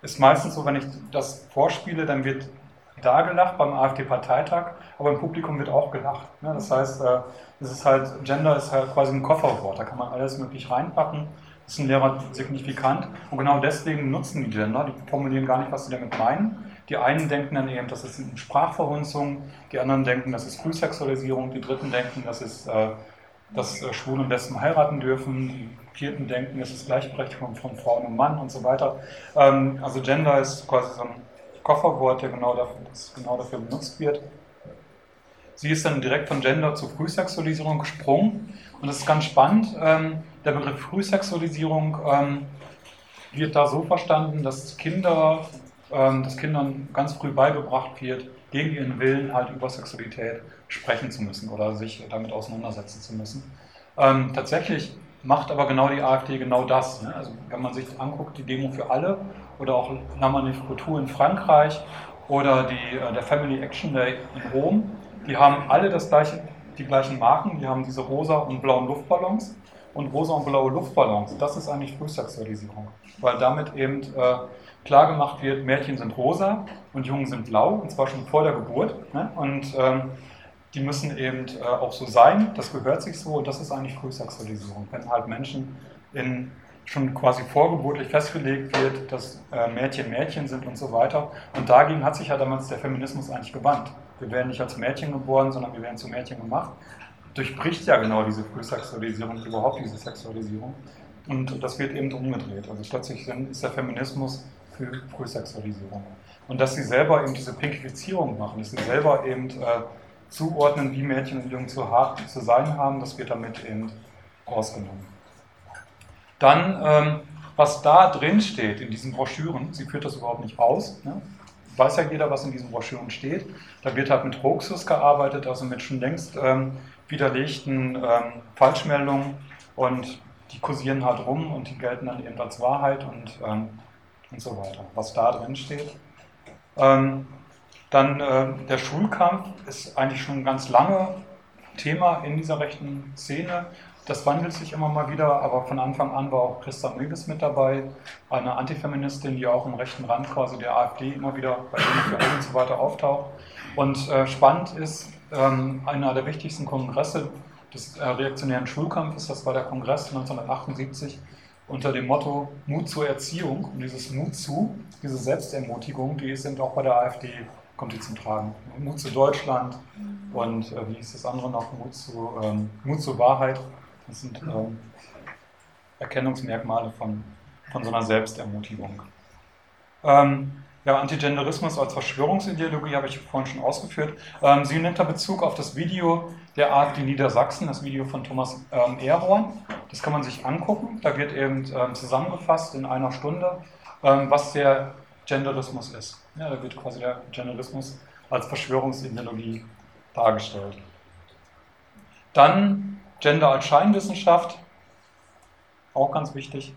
ist meistens so, wenn ich das vorspiele, dann wird da gelacht beim AfD-Parteitag, aber im Publikum wird auch gelacht. Ne? Das heißt, äh, es ist halt, Gender ist halt quasi ein Kofferwort, da kann man alles möglich reinpacken ist ein Lehrer signifikant. Und genau deswegen nutzen die Gender, die formulieren gar nicht, was sie damit meinen. Die einen denken dann eben, das ist eine Sprachverhunzung, die anderen denken, das ist Frühsexualisierung, die dritten denken, das ist, äh, dass äh, Schwule und Lesben heiraten dürfen, die vierten denken, es ist Gleichberechtigung von Frauen und Mann und so weiter. Ähm, also Gender ist quasi so ein Kofferwort, der genau dafür, das genau dafür benutzt wird. Sie ist dann direkt von Gender zur Frühsexualisierung gesprungen und das ist ganz spannend. Ähm, der Begriff Frühsexualisierung ähm, wird da so verstanden, dass Kinder, ähm, dass Kindern ganz früh beigebracht wird, gegen ihren Willen halt über Sexualität sprechen zu müssen oder sich damit auseinandersetzen zu müssen. Ähm, tatsächlich macht aber genau die AfD genau das. Ne? Also wenn man sich anguckt, die Demo für alle oder auch La Manifestur in Frankreich oder die, äh, der Family Action Day in Rom, die haben alle das gleiche, die gleichen Marken, die haben diese rosa und blauen Luftballons und rosa und blaue Luftballons. Das ist eigentlich Frühsexualisierung, weil damit eben äh, klar gemacht wird, Mädchen sind rosa und Jungen sind blau, und zwar schon vor der Geburt. Ne? Und ähm, die müssen eben äh, auch so sein, das gehört sich so und das ist eigentlich Frühsexualisierung, wenn halt Menschen in schon quasi vorgeburtlich festgelegt wird, dass äh, Mädchen Mädchen sind und so weiter. Und dagegen hat sich ja damals der Feminismus eigentlich gewandt. Wir werden nicht als Mädchen geboren, sondern wir werden zu Mädchen gemacht durchbricht ja genau diese Frühsexualisierung, überhaupt diese Sexualisierung. Und das wird eben umgedreht. Also plötzlich ist der Feminismus für Frühsexualisierung. Und dass sie selber eben diese Pinkifizierung machen, dass sie selber eben äh, zuordnen, wie Mädchen und Jungen zu, zu, sein haben, das wird damit eben rausgenommen. Dann, ähm, was da drin steht in diesen Broschüren, sie führt das überhaupt nicht aus, ne? weiß ja jeder, was in diesen Broschüren steht. Da wird halt mit Hoaxes gearbeitet, also mit schon längst ähm, widerlegten ähm, Falschmeldungen und die kursieren halt rum und die gelten dann eben als Wahrheit und, ähm, und so weiter, was da drin steht. Ähm, dann äh, der Schulkampf ist eigentlich schon ganz lange Thema in dieser rechten Szene. Das wandelt sich immer mal wieder, aber von Anfang an war auch Christa Milges mit dabei, eine Antifeministin, die auch im rechten Rand quasi der AfD immer wieder bei denen und so weiter auftaucht. Und äh, spannend ist, ähm, einer der wichtigsten Kongresse des äh, reaktionären Schulkampfes, das war der Kongress 1978 unter dem Motto Mut zur Erziehung. Und dieses Mut zu, diese Selbstermutigung, die eben auch bei der AfD, kommt die zum Tragen. Mut zu Deutschland und äh, wie ist das andere noch? Mut zu, ähm, Mut zur Wahrheit. Das sind ähm, Erkennungsmerkmale von, von so einer Selbstermutigung. Ähm, ja, Antigenderismus als Verschwörungsideologie habe ich vorhin schon ausgeführt. Ähm, sie nimmt da Bezug auf das Video der AfD Niedersachsen, das Video von Thomas ähm, Ehrhorn. Das kann man sich angucken. Da wird eben ähm, zusammengefasst in einer Stunde, ähm, was der Genderismus ist. Ja, da wird quasi der Genderismus als Verschwörungsideologie dargestellt. Dann Gender als Scheinwissenschaft, auch ganz wichtig.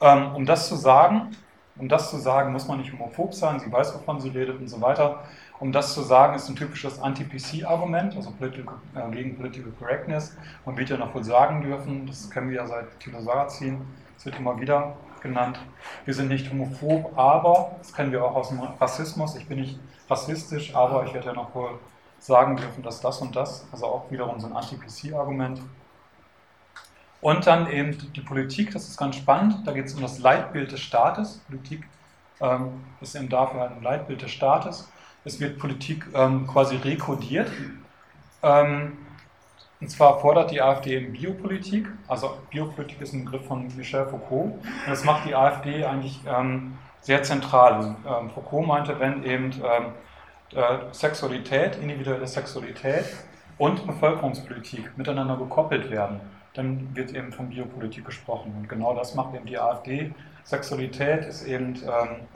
Ähm, um das zu sagen, um das zu sagen, muss man nicht homophob sein, sie weiß, wovon sie redet und so weiter. Um das zu sagen, ist ein typisches Anti-PC-Argument, also political, äh, gegen Political Correctness. Man wird ja noch wohl sagen dürfen, das kennen wir ja seit Thilo Sarrazin, das wird immer wieder genannt. Wir sind nicht homophob, aber, das kennen wir auch aus dem Rassismus, ich bin nicht rassistisch, aber ich werde ja noch wohl sagen dürfen, dass das und das, also auch wiederum so ein Anti-PC-Argument. Und dann eben die Politik, das ist ganz spannend, da geht es um das Leitbild des Staates. Politik ähm, ist eben dafür ein Leitbild des Staates. Es wird Politik ähm, quasi rekodiert. Ähm, und zwar fordert die AfD Biopolitik. Also Biopolitik ist ein Begriff von Michel Foucault. Und das macht die AfD eigentlich ähm, sehr zentral. Ähm, Foucault meinte, wenn eben ähm, äh, Sexualität, individuelle Sexualität und Bevölkerungspolitik miteinander gekoppelt werden, dann wird eben von Biopolitik gesprochen. Und genau das macht eben die AfD. Sexualität ist eben, ähm,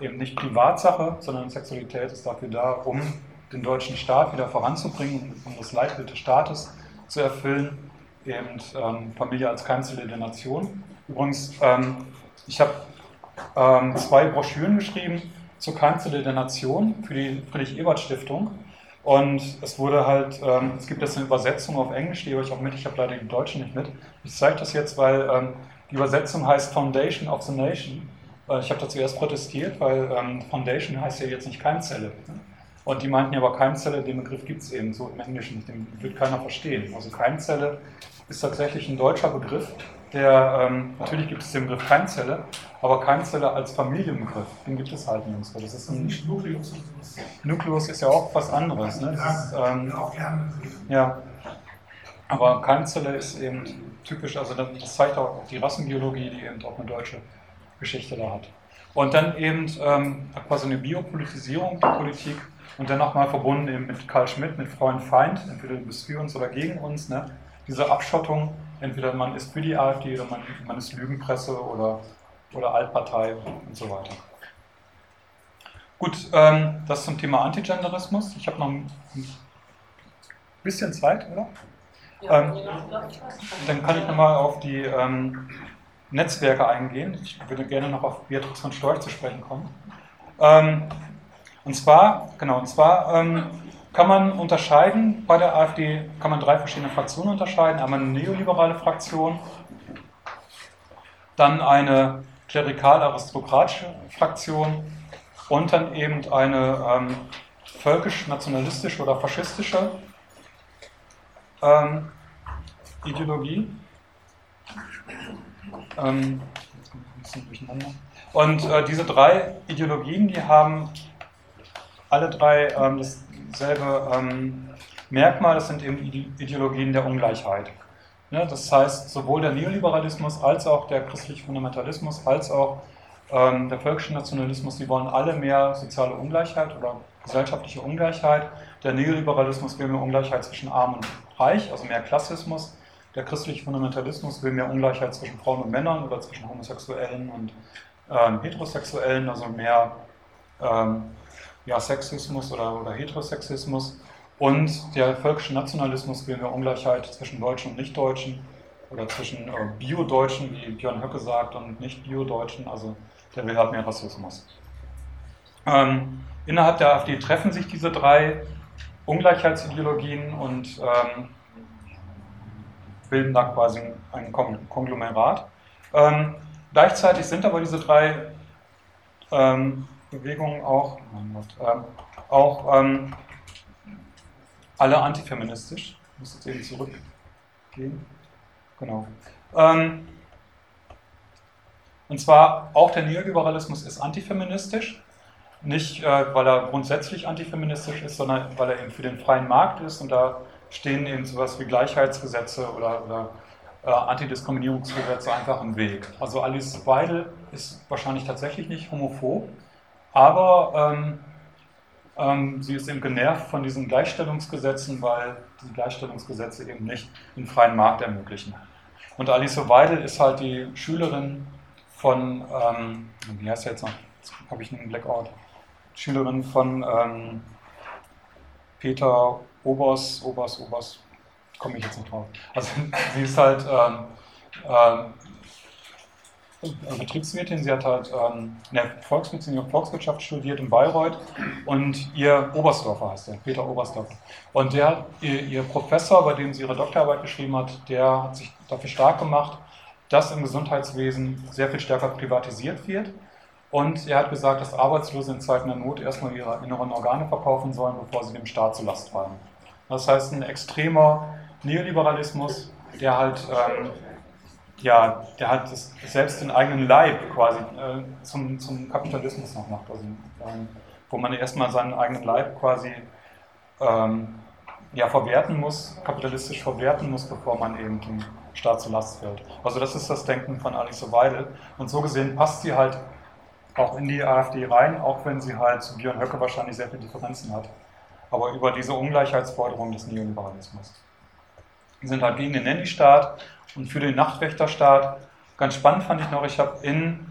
eben nicht Privatsache, sondern Sexualität ist dafür da, um den deutschen Staat wieder voranzubringen, um das Leitbild des Staates zu erfüllen, eben ähm, Familie als Keimzelle der Nation. Übrigens, ähm, ich habe ähm, zwei Broschüren geschrieben zur Keimzelle der Nation für die Friedrich-Ebert-Stiftung. Und es wurde halt, ähm, es gibt jetzt eine Übersetzung auf Englisch, die habe ich auch mit, ich habe leider die Deutsche nicht mit. Ich zeige das jetzt, weil ähm, die Übersetzung heißt Foundation of the Nation. Äh, ich habe dazu erst protestiert, weil ähm, Foundation heißt ja jetzt nicht Keimzelle. Ne? Und die meinten ja aber Keimzelle, den Begriff gibt es eben so im Englischen nicht, den wird keiner verstehen. Also Keimzelle ist tatsächlich ein deutscher Begriff, der, ähm, natürlich gibt es den Begriff Keimzelle, aber Keimzelle als Familienbegriff, den gibt es halt nirgendwo. Das ist ein nicht Nukleus. Nukleus ist ja auch was anderes. Ne? Ist, ähm, ja. Aber Keimzelle ist eben typisch, also das zeigt auch die Rassenbiologie, die eben auch eine deutsche Geschichte da hat. Und dann eben ähm, quasi eine Biopolitisierung der Politik und dann nochmal verbunden eben mit Karl Schmidt, mit Freund Feind, entweder du bist für uns oder gegen uns. Ne? Diese Abschottung, entweder man ist für die AfD oder man, man ist Lügenpresse oder, oder Altpartei und so weiter. Gut, ähm, das zum Thema Antigenderismus. Ich habe noch ein bisschen Zeit, oder? Ähm, dann kann ich nochmal auf die ähm, Netzwerke eingehen. Ich würde gerne noch auf Beatrix von Storch zu sprechen kommen. Und zwar, genau, und zwar ähm, kann man unterscheiden, bei der AfD kann man drei verschiedene Fraktionen unterscheiden. Einmal eine neoliberale Fraktion, dann eine klerikal-aristokratische Fraktion und dann eben eine ähm, völkisch-nationalistische oder faschistische ähm, Ideologie. Ähm, und äh, diese drei Ideologien, die haben alle drei ähm, dasselbe ähm, Merkmal, das sind eben Ideologien der Ungleichheit. Ja, das heißt, sowohl der Neoliberalismus als auch der christliche Fundamentalismus als auch ähm, der völkische Nationalismus, die wollen alle mehr soziale Ungleichheit oder gesellschaftliche Ungleichheit. Der Neoliberalismus will mehr Ungleichheit zwischen Arm und Reich, also mehr Klassismus. Der christliche Fundamentalismus will mehr Ungleichheit zwischen Frauen und Männern oder zwischen Homosexuellen und ähm, Heterosexuellen, also mehr ähm, ja, Sexismus oder, oder Heterosexismus. Und der völkische Nationalismus will mehr Ungleichheit zwischen Deutschen und Nichtdeutschen oder zwischen äh, Bio-Deutschen, wie Björn Höcke sagt, und Nicht-Bio-Deutschen. Also der will halt mehr Rassismus. Ähm, innerhalb der AfD treffen sich diese drei Ungleichheitsideologien und ähm, bilden da quasi ein Konglomerat. Ähm, gleichzeitig sind aber diese drei ähm, Bewegungen auch, ähm, auch ähm, alle antifeministisch. Ich muss jetzt eben zurückgehen. Genau. Ähm, und zwar auch der Neoliberalismus ist antifeministisch. Nicht, äh, weil er grundsätzlich antifeministisch ist, sondern weil er eben für den freien Markt ist. Und da stehen eben sowas wie Gleichheitsgesetze oder, oder äh, Antidiskriminierungsgesetze einfach im Weg. Also Alice Weidel ist wahrscheinlich tatsächlich nicht homophob, aber ähm, ähm, sie ist eben genervt von diesen Gleichstellungsgesetzen, weil die Gleichstellungsgesetze eben nicht den freien Markt ermöglichen. Und Alice Weidel ist halt die Schülerin von, ähm, wie heißt sie jetzt noch? Jetzt habe ich einen Blackout. Schülerin von ähm, Peter Obers, Obers, Obers, komme ich jetzt nicht drauf. Also sie ist halt ähm, ähm, Betriebswirtin, sie hat halt ähm, in der Volksmedizin und Volkswirtschaft studiert in Bayreuth und ihr Oberstdorfer heißt er, Peter Oberstdorfer. Und der, ihr, ihr, Professor, bei dem sie ihre Doktorarbeit geschrieben hat, der hat sich dafür stark gemacht, dass im Gesundheitswesen sehr viel stärker privatisiert wird. Und er hat gesagt, dass Arbeitslose in Zeiten der Not erstmal ihre inneren Organe verkaufen sollen, bevor sie dem Staat zur Last fallen. Das heißt, ein extremer Neoliberalismus, der halt ähm, ja, der hat das, selbst den eigenen Leib quasi äh, zum, zum Kapitalismus noch macht. Also, ähm, wo man erstmal seinen eigenen Leib quasi ähm, ja, verwerten muss, kapitalistisch verwerten muss, bevor man eben dem Staat zur Last fällt. Also das ist das Denken von Alice Weidel. Und so gesehen passt sie halt auch in die AfD rein, auch wenn sie halt zu Björn Höcke wahrscheinlich sehr viele Differenzen hat. Aber über diese Ungleichheitsforderung des Neoliberalismus. Die sind halt gegen den Nanny-Staat und für den Nachtwächterstaat. Ganz spannend fand ich noch, ich habe in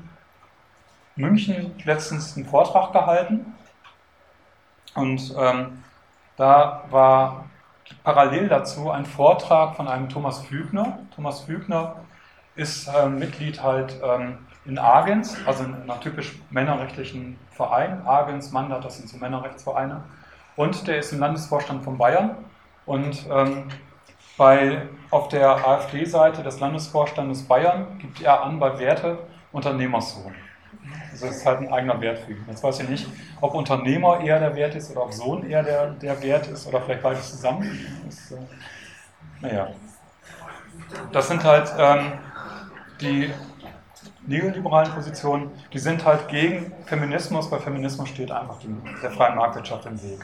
München letztens einen Vortrag gehalten und ähm, da war parallel dazu ein Vortrag von einem Thomas Fügner. Thomas Fügner ist äh, Mitglied halt ähm, in Agens, also in einer typisch männerrechtlichen Verein. Agens, Mandat, das sind so Männerrechtsvereine. Und der ist im Landesvorstand von Bayern. Und ähm, bei, auf der AfD-Seite des Landesvorstandes Bayern gibt er an bei Werte Unternehmersohn. Also das ist halt ein eigener Wert für ihn. Jetzt weiß ich nicht, ob Unternehmer eher der Wert ist oder ob Sohn eher der, der Wert ist oder vielleicht beides zusammen. Das, äh, naja. Das sind halt ähm, die neoliberalen Positionen, die sind halt gegen Feminismus, weil Feminismus steht einfach die, der freien Marktwirtschaft im Weg.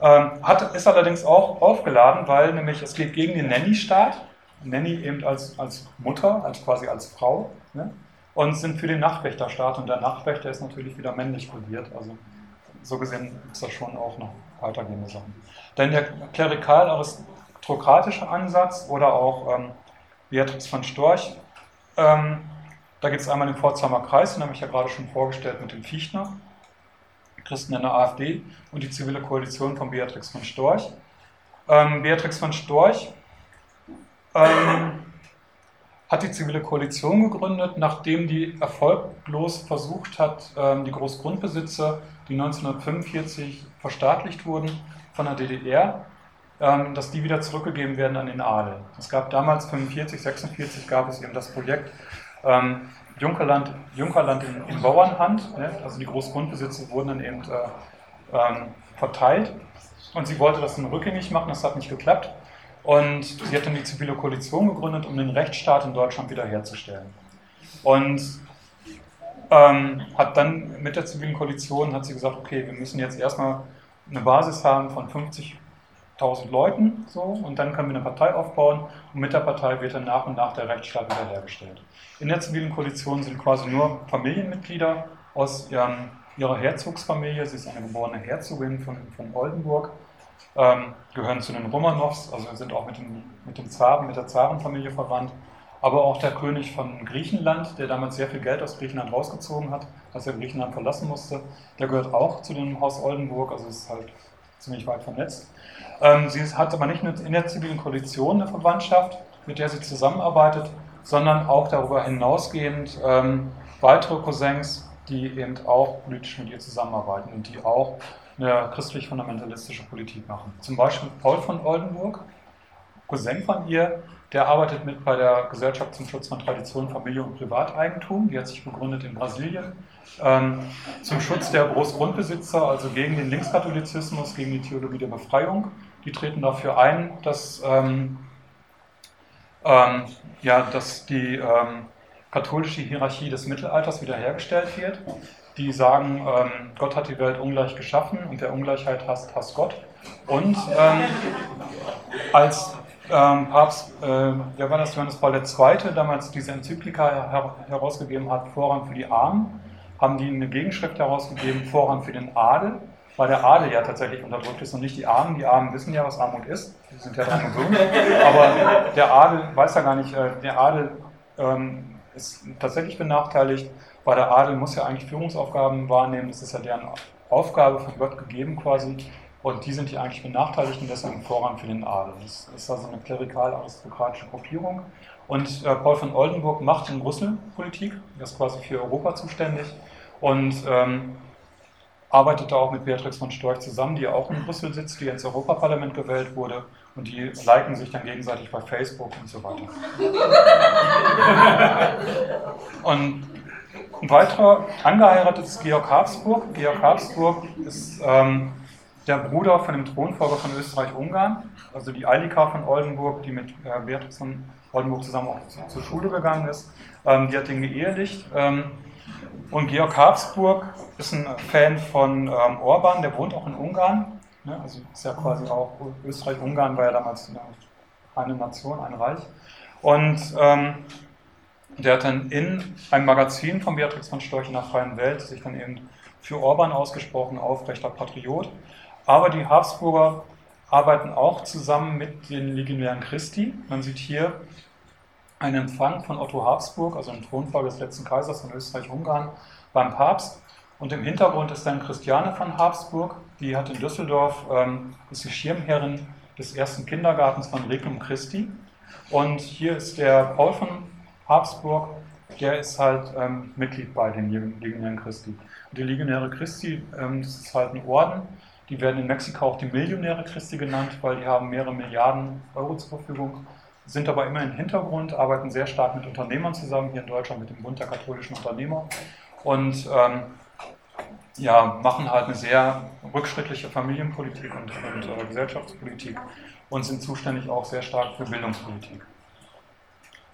Ähm, hat, ist allerdings auch aufgeladen, weil nämlich es geht gegen den Nanny-Staat, Nanny eben als, als Mutter, als quasi als Frau, ne? und sind für den Nachtwächterstaat und der Nachtwächter ist natürlich wieder männlich kodiert, also so gesehen ist das schon auch noch weitergehende Sachen. Denn der klerikal-aristokratische Ansatz oder auch ähm, Beatrix von Storch ähm, da gibt es einmal den Pforzheimer Kreis, den habe ich ja gerade schon vorgestellt mit dem Fichtner, Christen in der AfD und die zivile Koalition von Beatrix von Storch. Ähm, Beatrix von Storch ähm, hat die zivile Koalition gegründet, nachdem die erfolglos versucht hat, ähm, die Großgrundbesitze, die 1945 verstaatlicht wurden von der DDR, ähm, dass die wieder zurückgegeben werden an den Adel. Es gab damals 45, 46 gab es eben das Projekt ähm, Junkerland, Junkerland in, in Bauernhand, ne? also die Großgrundbesitze wurden dann eben äh, ähm, verteilt und sie wollte das dann rückgängig machen, das hat nicht geklappt und sie hat dann die zivile Koalition gegründet, um den Rechtsstaat in Deutschland wiederherzustellen. Und ähm, hat dann mit der zivilen Koalition hat sie gesagt, okay, wir müssen jetzt erstmal eine Basis haben von 50 1000 Leuten so und dann können wir eine Partei aufbauen und mit der Partei wird dann nach und nach der Rechtsstaat wiederhergestellt. In der zivilen Koalition sind quasi nur Familienmitglieder aus ihrem, ihrer Herzogsfamilie, sie ist eine geborene Herzogin von, von Oldenburg, ähm, gehören zu den Romanows, also sind auch mit, dem, mit dem Zaren, mit der Zarenfamilie verwandt, aber auch der König von Griechenland, der damals sehr viel Geld aus Griechenland rausgezogen hat, als er Griechenland verlassen musste, der gehört auch zu dem Haus Oldenburg, also ist halt ziemlich weit vernetzt. Ähm, sie hat aber nicht nur in der zivilen Koalition eine Verwandtschaft, mit der sie zusammenarbeitet, sondern auch darüber hinausgehend ähm, weitere Cousins, die eben auch politisch mit ihr zusammenarbeiten und die auch eine christlich-fundamentalistische Politik machen. Zum Beispiel Paul von Oldenburg, Cousin von ihr, der arbeitet mit bei der Gesellschaft zum Schutz von Tradition, Familie und Privateigentum. Die hat sich gegründet in Brasilien. Ähm, zum Schutz der Großgrundbesitzer, also gegen den Linkskatholizismus, gegen die Theologie der Befreiung. Die treten dafür ein, dass, ähm, ähm, ja, dass die ähm, katholische Hierarchie des Mittelalters wiederhergestellt wird. Die sagen, ähm, Gott hat die Welt ungleich geschaffen und wer Ungleichheit hasst, hasst Gott. Und ähm, als ähm, Papst, äh, das, Johannes Paul II., damals diese Enzyklika her herausgegeben hat, Vorrang für die Armen, haben die eine Gegenschrift herausgegeben, Vorrang für den Adel, weil der Adel ja tatsächlich unterdrückt ist und nicht die Armen. Die Armen wissen ja, was Armut ist, die sind ja dran gewöhnt, aber der Adel weiß ja gar nicht, äh, der Adel ähm, ist tatsächlich benachteiligt, weil der Adel muss ja eigentlich Führungsaufgaben wahrnehmen, das ist ja deren Aufgabe von Gott gegeben quasi. Und die sind hier eigentlich benachteiligt und deswegen Vorrang für den Adel. Das ist also eine klerikal-aristokratische Gruppierung. Und äh, Paul von Oldenburg macht in Brüssel Politik, ist quasi für Europa zuständig und ähm, arbeitet da auch mit Beatrix von Storch zusammen, die auch in Brüssel sitzt, die ins Europaparlament gewählt wurde und die liken sich dann gegenseitig bei Facebook und so weiter. und ein weiterer angeheiratet ist Georg Habsburg. Georg Habsburg ist ähm, der Bruder von dem Thronfolger von Österreich-Ungarn, also die Eilika von Oldenburg, die mit äh, Beatrix von Oldenburg zusammen auch zu, zur Schule gegangen ist. Ähm, die hat den geehelicht. Ähm, und Georg Habsburg ist ein Fan von ähm, Orban, der wohnt auch in Ungarn. Ne? Also ist ja quasi auch Österreich-Ungarn war ja damals eine Nation, ein Reich. Und ähm, der hat dann in einem Magazin von Beatrix von Storch in der Freien Welt sich dann eben für Orban ausgesprochen, aufrechter Patriot. Aber die Habsburger arbeiten auch zusammen mit den Legionären Christi. Man sieht hier einen Empfang von Otto Habsburg, also dem Thronfolger des letzten Kaisers von Österreich-Ungarn, beim Papst. Und im Hintergrund ist dann Christiane von Habsburg, die hat in Düsseldorf, ähm, ist die Schirmherrin des ersten Kindergartens von Regnum Christi. Und hier ist der Paul von Habsburg, der ist halt ähm, Mitglied bei den Legionären Christi. Und die Legionäre Christi, ähm, das ist halt ein Orden, die werden in Mexiko auch die Millionäre Christi genannt, weil die haben mehrere Milliarden Euro zur Verfügung, sind aber immer im Hintergrund, arbeiten sehr stark mit Unternehmern zusammen, hier in Deutschland mit dem Bund der katholischen Unternehmer und ähm, ja, machen halt eine sehr rückschrittliche Familienpolitik und, und äh, Gesellschaftspolitik und sind zuständig auch sehr stark für Bildungspolitik.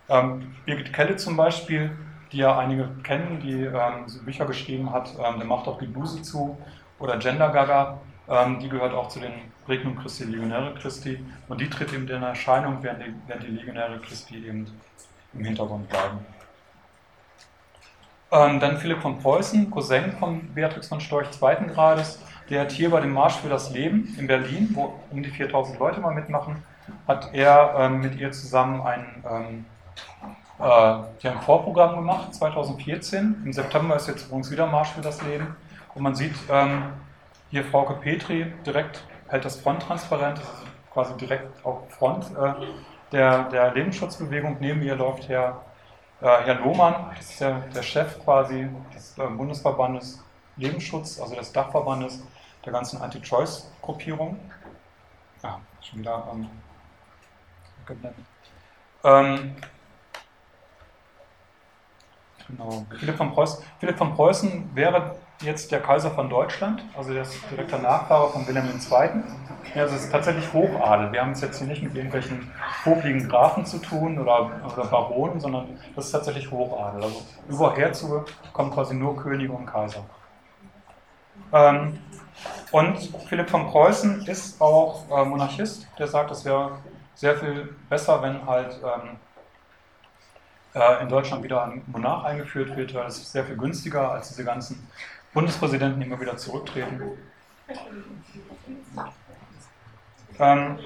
Ähm, Birgit Kelle zum Beispiel, die ja einige kennen, die ähm, Bücher geschrieben hat, ähm, der macht auch die Bluse zu oder Gender Gaga, ähm, die gehört auch zu den Regnum Christi, Legionäre Christi und die tritt eben in Erscheinung, während die, während die Legionäre Christi eben im Hintergrund bleiben. Ähm, dann Philipp von Preußen, Cousin von Beatrix von Storch zweiten Grades, der hat hier bei dem Marsch für das Leben in Berlin, wo um die 4000 Leute mal mitmachen, hat er ähm, mit ihr zusammen ein, ähm, äh, ein Vorprogramm gemacht, 2014. Im September ist jetzt übrigens wieder Marsch für das Leben. Und man sieht ähm, hier Frauke Petri direkt hält das Fronttransparent, das ist quasi direkt auf Front äh, der, der Lebensschutzbewegung. Neben ihr läuft Herr äh, Herr Lohmann, das ist der, der Chef quasi des äh, Bundesverbandes Lebensschutz, also des Dachverbandes der ganzen Anti-Choice-Gruppierung. Ja, schon wieder ähm, ähm, genau. Philipp von, Preußen, Philipp von Preußen wäre jetzt der Kaiser von Deutschland, also der ist direkter Nachfahre von Wilhelm II. Ja, also es ist tatsächlich Hochadel. Wir haben es jetzt hier nicht mit irgendwelchen hochliegen Grafen zu tun oder, oder Baronen, sondern das ist tatsächlich Hochadel. Also über Herzöge kommen quasi nur Könige und Kaiser. Ähm, und Philipp von Preußen ist auch äh, Monarchist, der sagt, es wäre sehr viel besser, wenn halt ähm, äh, in Deutschland wieder ein Monarch eingeführt wird, weil es sehr viel günstiger als diese ganzen Bundespräsidenten, immer wieder zurücktreten. Ähm,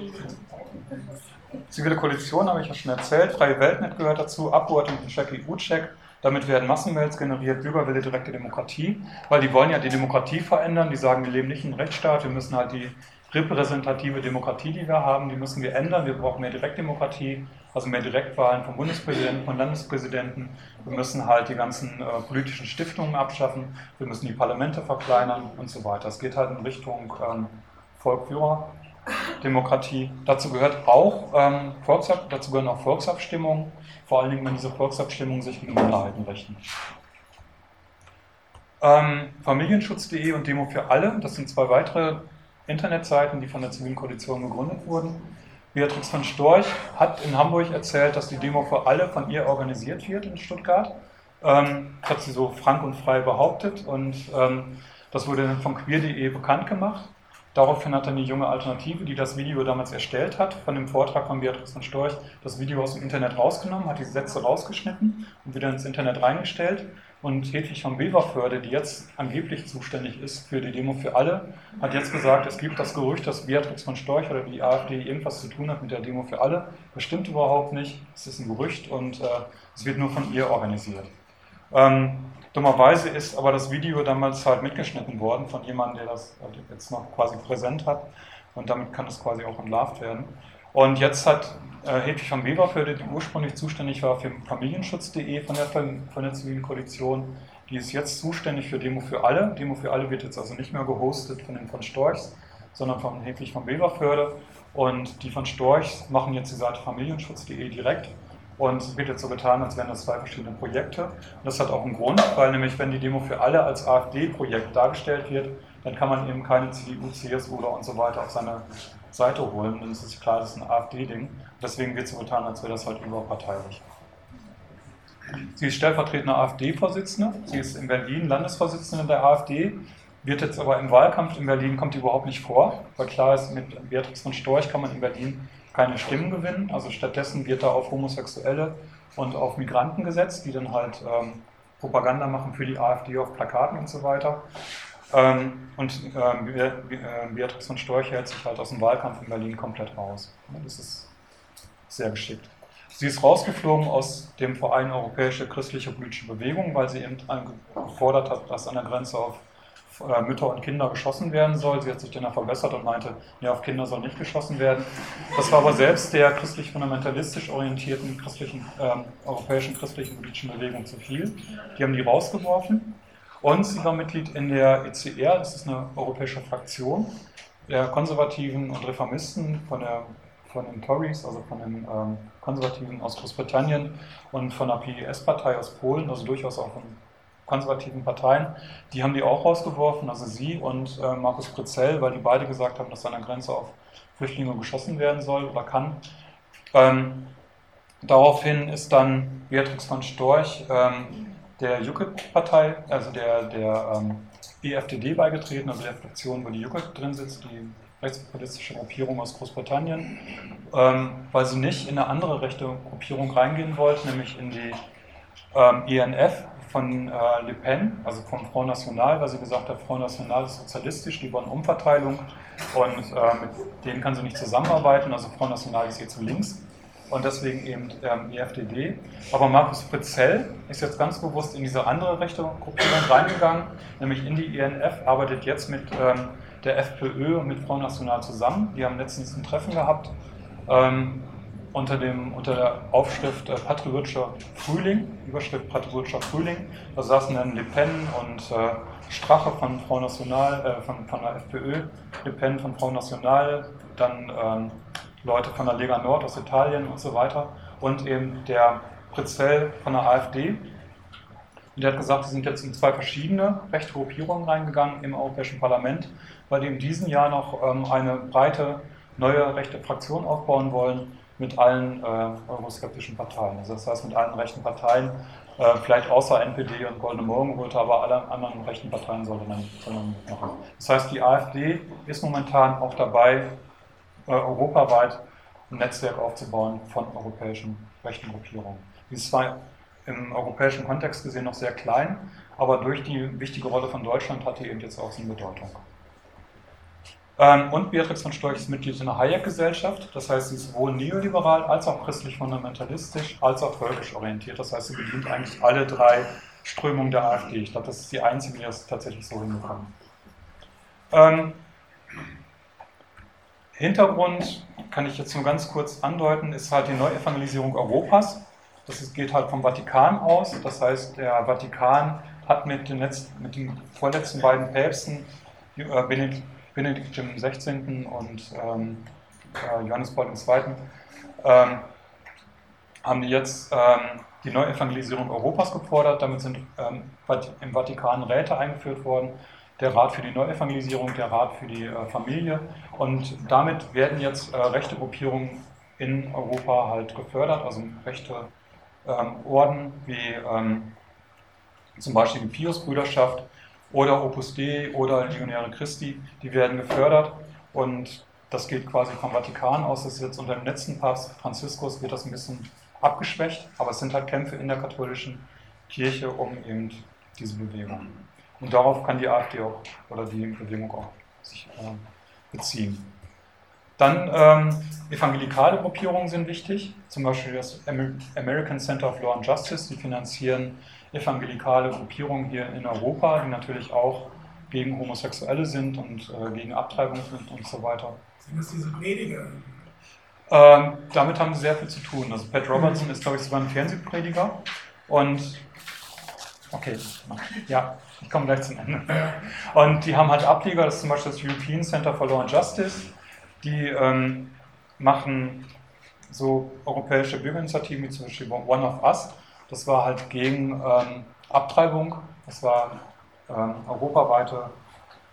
zivile Koalition habe ich ja schon erzählt, Freie Weltnet gehört dazu, Abgeordnete Jackie Ucek, damit werden Massenmails generiert, Bürgerwille, direkte Demokratie, weil die wollen ja die Demokratie verändern, die sagen, wir leben nicht in Rechtsstaat, wir müssen halt die repräsentative Demokratie, die wir haben, die müssen wir ändern, wir brauchen mehr Direktdemokratie, also mehr Direktwahlen von Bundespräsidenten, von Landespräsidenten. Wir müssen halt die ganzen äh, politischen Stiftungen abschaffen, wir müssen die Parlamente verkleinern und so weiter. Es geht halt in Richtung ähm, Volk-Führer-Demokratie. Dazu gehört auch ähm, Volksab dazu gehören auch Volksabstimmungen, vor allen Dingen, wenn diese Volksabstimmungen sich gegen Minderheiten richten. Ähm, Familienschutz.de und Demo für alle, das sind zwei weitere Internetseiten, die von der Zivilen Koalition gegründet wurden. Beatrix von Storch hat in Hamburg erzählt, dass die Demo für alle von ihr organisiert wird in Stuttgart. Ähm, hat sie so frank und frei behauptet und ähm, das wurde dann von queer.de bekannt gemacht. Daraufhin hat dann die junge Alternative, die das Video damals erstellt hat, von dem Vortrag von Beatrix von Storch, das Video aus dem Internet rausgenommen, hat die Sätze rausgeschnitten und wieder ins Internet reingestellt und Hedwig von Weverförde, die jetzt angeblich zuständig ist für die Demo für alle, hat jetzt gesagt, es gibt das Gerücht, dass Beatrix von Storch oder die AfD irgendwas zu tun hat mit der Demo für alle. Das stimmt überhaupt nicht. Es ist ein Gerücht und äh, es wird nur von ihr organisiert. Ähm, dummerweise ist aber das Video damals halt mitgeschnitten worden von jemandem, der das jetzt noch quasi präsent hat. Und damit kann es quasi auch entlarvt werden. Und jetzt hat äh, Hedwig von Weberfelde, die ursprünglich zuständig war für Familienschutz.de von der, von der Zivilen Koalition, die ist jetzt zuständig für Demo für alle. Demo für alle wird jetzt also nicht mehr gehostet von den von Storchs, sondern von Hedwig von Weberförde. Und die von Storchs machen jetzt die Seite familienschutz.de direkt. Und es wird jetzt so getan, als wären das zwei verschiedene Projekte. Und das hat auch einen Grund, weil nämlich, wenn die Demo für alle als AfD-Projekt dargestellt wird, dann kann man eben keine CDU, CSU und so weiter auf seine Seite holen, dann ist es klar, das ist ein AfD-Ding. Deswegen wird so getan, als wäre das halt überparteilich. Sie ist stellvertretende AfD-Vorsitzende. Sie ist in Berlin Landesvorsitzende der AfD, wird jetzt aber im Wahlkampf in Berlin kommt überhaupt nicht vor, weil klar ist, mit Beatrix von Storch kann man in Berlin keine Stimmen gewinnen. Also stattdessen wird da auf Homosexuelle und auf Migranten gesetzt, die dann halt ähm, Propaganda machen für die AfD auf Plakaten und so weiter. Ähm, und ähm, äh, Beatrix von Storch hält sich halt aus dem Wahlkampf in Berlin komplett raus. Das ist sehr geschickt. Sie ist rausgeflogen aus dem Verein Europäische Christliche Politische Bewegung, weil sie eben gefordert hat, dass an der Grenze auf äh, Mütter und Kinder geschossen werden soll. Sie hat sich dann verbessert und meinte, ja, auf Kinder soll nicht geschossen werden. Das war aber selbst der christlich-fundamentalistisch orientierten christlichen, äh, europäischen christlichen politischen Bewegung zu viel. Die haben die rausgeworfen. Und sie war Mitglied in der ECR, das ist eine europäische Fraktion der Konservativen und Reformisten von, der, von den Tories, also von den ähm, Konservativen aus Großbritannien und von der PES-Partei aus Polen, also durchaus auch von konservativen Parteien. Die haben die auch rausgeworfen, also sie und äh, Markus Pritzell, weil die beide gesagt haben, dass an der Grenze auf Flüchtlinge geschossen werden soll oder kann. Ähm, daraufhin ist dann Beatrix von Storch ähm, der UKIP-Partei, also der, der ähm, EFDD beigetreten, also der Fraktion, wo die UKIP drin sitzt, die rechtspopulistische Gruppierung aus Großbritannien, ähm, weil sie nicht in eine andere rechte Gruppierung reingehen wollte, nämlich in die ähm, ENF von äh, Le Pen, also vom Front National, weil sie gesagt hat, Front National ist sozialistisch, die wollen Umverteilung und äh, mit denen kann sie nicht zusammenarbeiten, also Front National ist ihr zu links und deswegen eben ähm, die FDD. Aber Markus Pritzell ist jetzt ganz bewusst in diese andere rechte Gruppierung reingegangen, nämlich in die INF, e arbeitet jetzt mit ähm, der FPÖ und mit Front National zusammen. Die haben letztens ein Treffen gehabt ähm, unter, dem, unter der Aufschrift äh, Patriotischer Frühling, Überschrift Patriotischer Frühling. Da saßen dann Le Pen und äh, Strache von Front National, äh, von, von der FPÖ, Le Pen von Front National, dann ähm, Leute von der Lega Nord aus Italien und so weiter und eben der Pritzell von der AfD. Und der hat gesagt, sie sind jetzt in zwei verschiedene rechte Gruppierungen reingegangen im Europäischen Parlament, weil die in diesem Jahr noch ähm, eine breite neue rechte Fraktion aufbauen wollen mit allen äh, euroskeptischen Parteien. Also das heißt mit allen rechten Parteien, äh, vielleicht außer NPD und Goldene Morgenröte, aber alle anderen rechten Parteien sollen dann, sollen machen. Das heißt, die AfD ist momentan auch dabei, äh, europaweit ein Netzwerk aufzubauen von europäischen rechten Gruppierungen. Die ist zwar im europäischen Kontext gesehen noch sehr klein, aber durch die wichtige Rolle von Deutschland hat die eben jetzt auch so eine Bedeutung. Ähm, und Beatrix von Storch ist Mitglied in der Hayek-Gesellschaft, das heißt, sie ist sowohl neoliberal als auch christlich-fundamentalistisch als auch völkisch orientiert. Das heißt, sie bedient eigentlich alle drei Strömungen der AfD. Ich glaube, das ist die einzige, die das tatsächlich so hinbekommen. Ähm, Hintergrund kann ich jetzt nur ganz kurz andeuten, ist halt die Neuevangelisierung Europas. Das geht halt vom Vatikan aus. Das heißt, der Vatikan hat mit den, letzten, mit den vorletzten beiden Päpsten, äh, Benedikt, Benedikt XVI. und ähm, äh, Johannes Paul II., ähm, haben die jetzt ähm, die Neuevangelisierung Europas gefordert. Damit sind ähm, im Vatikan Räte eingeführt worden, der Rat für die Neuevangelisierung, der Rat für die äh, Familie. Und damit werden jetzt äh, rechte Gruppierungen in Europa halt gefördert, also rechte ähm, Orden wie ähm, zum Beispiel die Pius-Brüderschaft oder Opus Dei oder Legionäre Christi, die werden gefördert und das geht quasi vom Vatikan aus. Das ist jetzt unter dem letzten Papst Franziskus wird das ein bisschen abgeschwächt, aber es sind halt Kämpfe in der katholischen Kirche um eben diese Bewegung. Und darauf kann die AfD auch oder die Bewegung auch sich äh, beziehen. Dann ähm, evangelikale Gruppierungen sind wichtig, zum Beispiel das American Center of Law and Justice, die finanzieren evangelikale Gruppierungen hier in Europa, die natürlich auch gegen Homosexuelle sind und äh, gegen Abtreibung sind und so weiter. Sind das diese Prediger? Ähm, damit haben sie sehr viel zu tun. Also Pat Robertson ist, glaube ich, sogar ein Fernsehprediger und okay, ja, ich komme gleich zum Ende. Und die haben halt Ableger, das ist zum Beispiel das European Center for Law and Justice. Die ähm, machen so europäische Bürgerinitiativen wie zum Beispiel One of Us. Das war halt gegen ähm, Abtreibung. Das war ähm, europaweite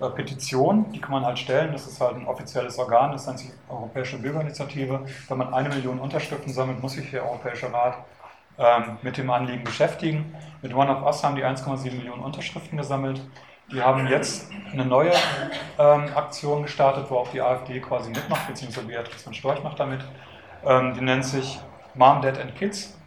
äh, Petition, die kann man halt stellen, das ist halt ein offizielles Organ, das nennt sich Europäische Bürgerinitiative. Wenn man eine Million Unterschriften sammelt, muss sich der Europäische Rat ähm, mit dem Anliegen beschäftigen. Mit One of Us haben die 1,7 Millionen Unterschriften gesammelt. Die haben jetzt eine neue ähm, Aktion gestartet, wo auch die AfD quasi mitmacht, beziehungsweise Beatrice von Storch macht damit. Ähm, die nennt sich Mom, Dad and Kids,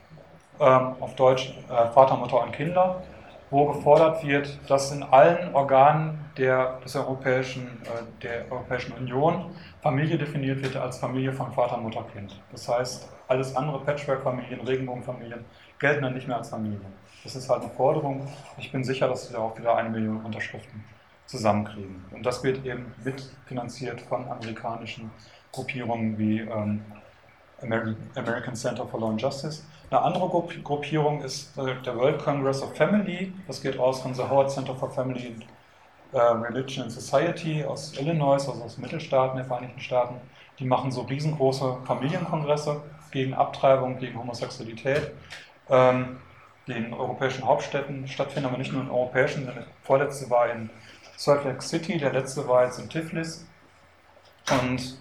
auf Deutsch äh, Vater, Mutter und Kinder wo gefordert wird, dass in allen Organen der, des Europäischen, äh, der Europäischen Union Familie definiert wird als Familie von Vater, Mutter, Kind. Das heißt, alles andere, Patchwork-Familien, Regenbogenfamilien, gelten dann nicht mehr als Familie. Das ist halt eine Forderung. Ich bin sicher, dass sie da auch wieder eine Million Unterschriften zusammenkriegen. Und das wird eben mitfinanziert von amerikanischen Gruppierungen wie ähm, American Center for Law and Justice eine andere Gruppierung ist äh, der World Congress of Family. Das geht aus von The Howard Center for Family äh, Religion and Society aus Illinois, also aus Mittelstaaten der Vereinigten Staaten. Die machen so riesengroße Familienkongresse gegen Abtreibung, gegen Homosexualität, ähm, die in europäischen Hauptstädten stattfinden, aber nicht nur in europäischen. Der vorletzte war in Salt Lake City, der letzte war jetzt in Tiflis. Und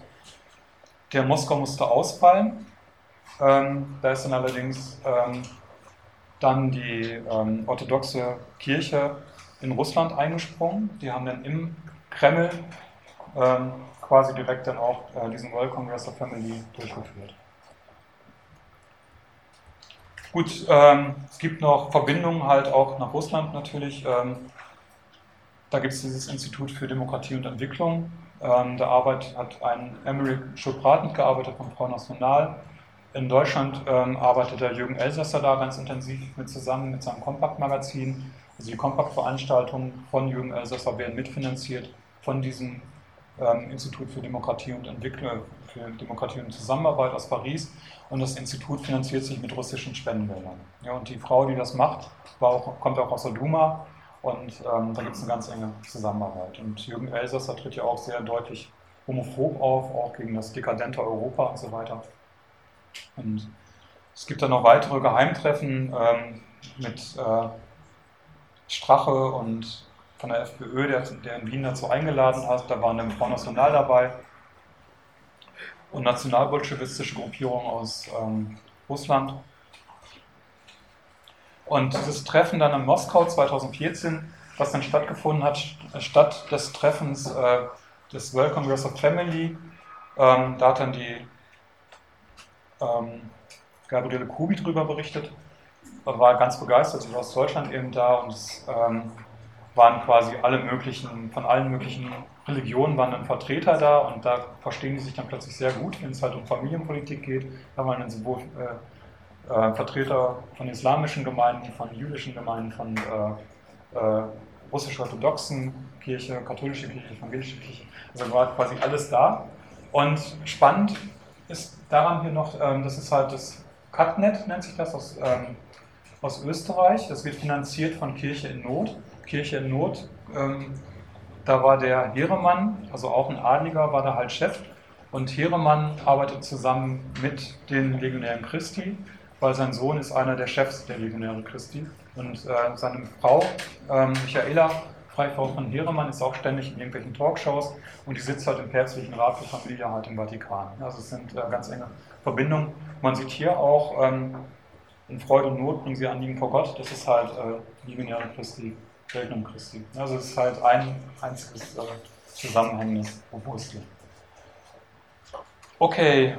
der Moskau musste ausfallen ähm, da ist dann allerdings ähm, dann die ähm, orthodoxe Kirche in Russland eingesprungen. Die haben dann im Kreml ähm, quasi direkt dann auch äh, diesen World Congress of Family durchgeführt. Gut, ähm, es gibt noch Verbindungen halt auch nach Russland natürlich. Ähm, da gibt es dieses Institut für Demokratie und Entwicklung. da arbeit, hat ein Emmerich Schulprat mitgearbeitet vom Frau National in Deutschland ähm, arbeitet der Jürgen Elsässer da ganz intensiv mit zusammen mit seinem Kompakt-Magazin. Also die Kompakt-Veranstaltungen von Jürgen Elsässer werden mitfinanziert von diesem ähm, Institut für Demokratie und Entwicklung, für Demokratie und Zusammenarbeit aus Paris. Und das Institut finanziert sich mit russischen Spendengeldern. Ja, und die Frau, die das macht, auch, kommt auch aus der Duma. Und ähm, da gibt es eine ganz enge Zusammenarbeit. Und Jürgen Elsässer tritt ja auch sehr deutlich homophob auf, auch gegen das dekadente Europa und so weiter. Und es gibt dann noch weitere Geheimtreffen ähm, mit äh, Strache und von der FPÖ, der, der, in Wien dazu eingeladen hat. Da waren dann Front National dabei und nationalbolschewistische Gruppierungen aus ähm, Russland. Und dieses Treffen dann in Moskau 2014, was dann stattgefunden hat, statt des Treffens äh, des World Congress of Family, ähm, da hat dann die ähm, Gabriele Kubi darüber berichtet, war ganz begeistert, sie war aus Deutschland eben da und es ähm, waren quasi alle möglichen, von allen möglichen Religionen waren dann Vertreter da und da verstehen die sich dann plötzlich sehr gut, wenn es halt um Familienpolitik geht. Da waren dann sowohl äh, äh, Vertreter von islamischen Gemeinden, von jüdischen Gemeinden, von äh, äh russisch-orthodoxen Kirche, katholische Kirche, evangelische Kirche. Also war quasi alles da. Und spannend ist daran hier noch, ähm, das ist halt das CutNet, nennt sich das, aus, ähm, aus Österreich. Das wird finanziert von Kirche in Not. Kirche in Not, ähm, da war der Heeremann, also auch ein Adliger, war da halt Chef. Und Heeremann arbeitet zusammen mit den Legionären Christi, weil sein Sohn ist einer der Chefs der Legionären Christi. Und äh, seine Frau, ähm, Michaela, Freifrau von Heeremann ist auch ständig in irgendwelchen Talkshows und die sitzt halt im päpstlichen Rat für Familie halt im Vatikan. Also es sind äh, ganz enge Verbindungen. Man sieht hier auch, ähm, in Freude und Not bringen sie Anliegen vor Gott. Das ist halt äh, Legionäre Christi, Regnum Christi. Also es ist halt ein einziges äh, zusammenhängendes Opuskel. Okay,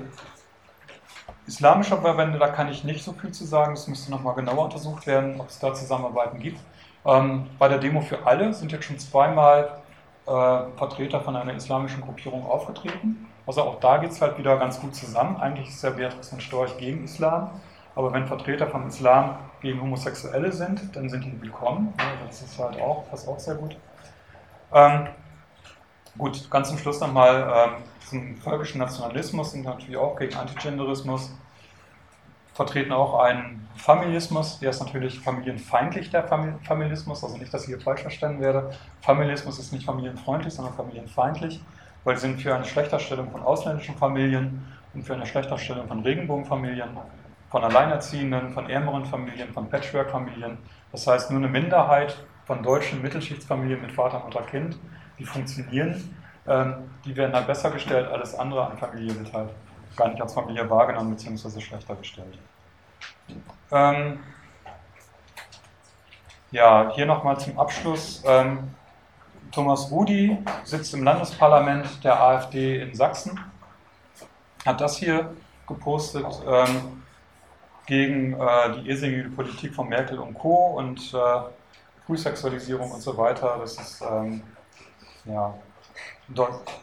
islamische Verbände, da kann ich nicht so viel zu sagen. Das müsste nochmal genauer untersucht werden, ob es da Zusammenarbeiten gibt. Ähm, bei der Demo für alle sind jetzt schon zweimal äh, Vertreter von einer islamischen Gruppierung aufgetreten. Also auch da geht es halt wieder ganz gut zusammen. Eigentlich ist ja Beatrice von Storch gegen Islam, aber wenn Vertreter vom Islam gegen Homosexuelle sind, dann sind die willkommen. Ja, das ist halt auch, passt auch sehr gut. Ähm, gut, ganz zum Schluss nochmal ähm, zum völkischen Nationalismus sind natürlich auch gegen Antigenderismus vertreten auch einen Familismus, der ist natürlich familienfeindlich, der Familismus, also nicht, dass ich hier falsch verstanden werde. Familismus ist nicht familienfreundlich, sondern familienfeindlich, weil sie sind für eine Schlechterstellung von ausländischen Familien und für eine Schlechterstellung von Regenbogenfamilien, von Alleinerziehenden, von ärmeren Familien, von Patchwork-Familien. Das heißt, nur eine Minderheit von deutschen Mittelschichtsfamilien mit Vater, Mutter, Kind die funktionieren, ähm, die werden halt besser gestellt, alles andere an Familie wird halt gar nicht als Familie wahrgenommen bzw. schlechter gestellt. Ähm, ja, hier nochmal zum Abschluss. Ähm, Thomas Rudi sitzt im Landesparlament der AfD in Sachsen, hat das hier gepostet ähm, gegen äh, die irrsinnige Politik von Merkel und Co. und äh, Frühsexualisierung und so weiter. Das ist ähm, ja,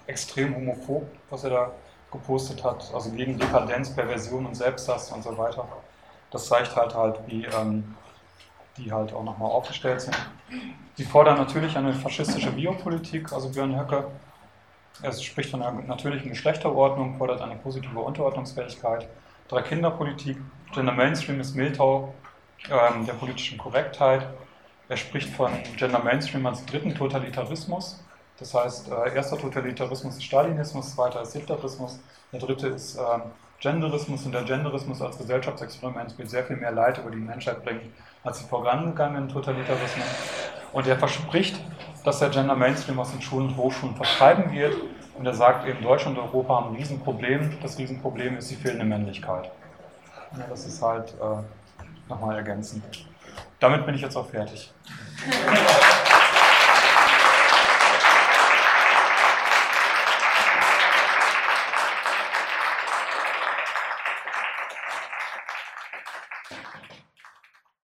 extrem homophob, was er da gepostet hat, also gegen Dekadenz, Perversion und Selbsthass und so weiter. Das zeigt halt halt, wie ähm, die halt auch nochmal aufgestellt sind. Sie fordern natürlich eine faschistische Biopolitik, also Björn Höcke. Er spricht von einer natürlichen Geschlechterordnung, fordert eine positive Unterordnungsfähigkeit, Drei-Kinder-Politik, Gender Mainstream ist Miltau ähm, der politischen Korrektheit. Er spricht von Gender Mainstream als dritten Totalitarismus. Das heißt, äh, erster Totalitarismus ist Stalinismus, zweiter ist Hitlerismus, der dritte ist äh, Genderismus und der Genderismus als Gesellschaftsexperiment wird sehr viel mehr Leid über die Menschheit bringen als die vorangegangenen Totalitarismen. Und er verspricht, dass der Gender Mainstream aus den Schulen und Hochschulen vertreiben wird. Und er sagt eben, Deutschland und Europa haben ein Riesenproblem. Das Riesenproblem ist die fehlende Männlichkeit. Ja, das ist halt äh, nochmal ergänzend. Damit bin ich jetzt auch fertig.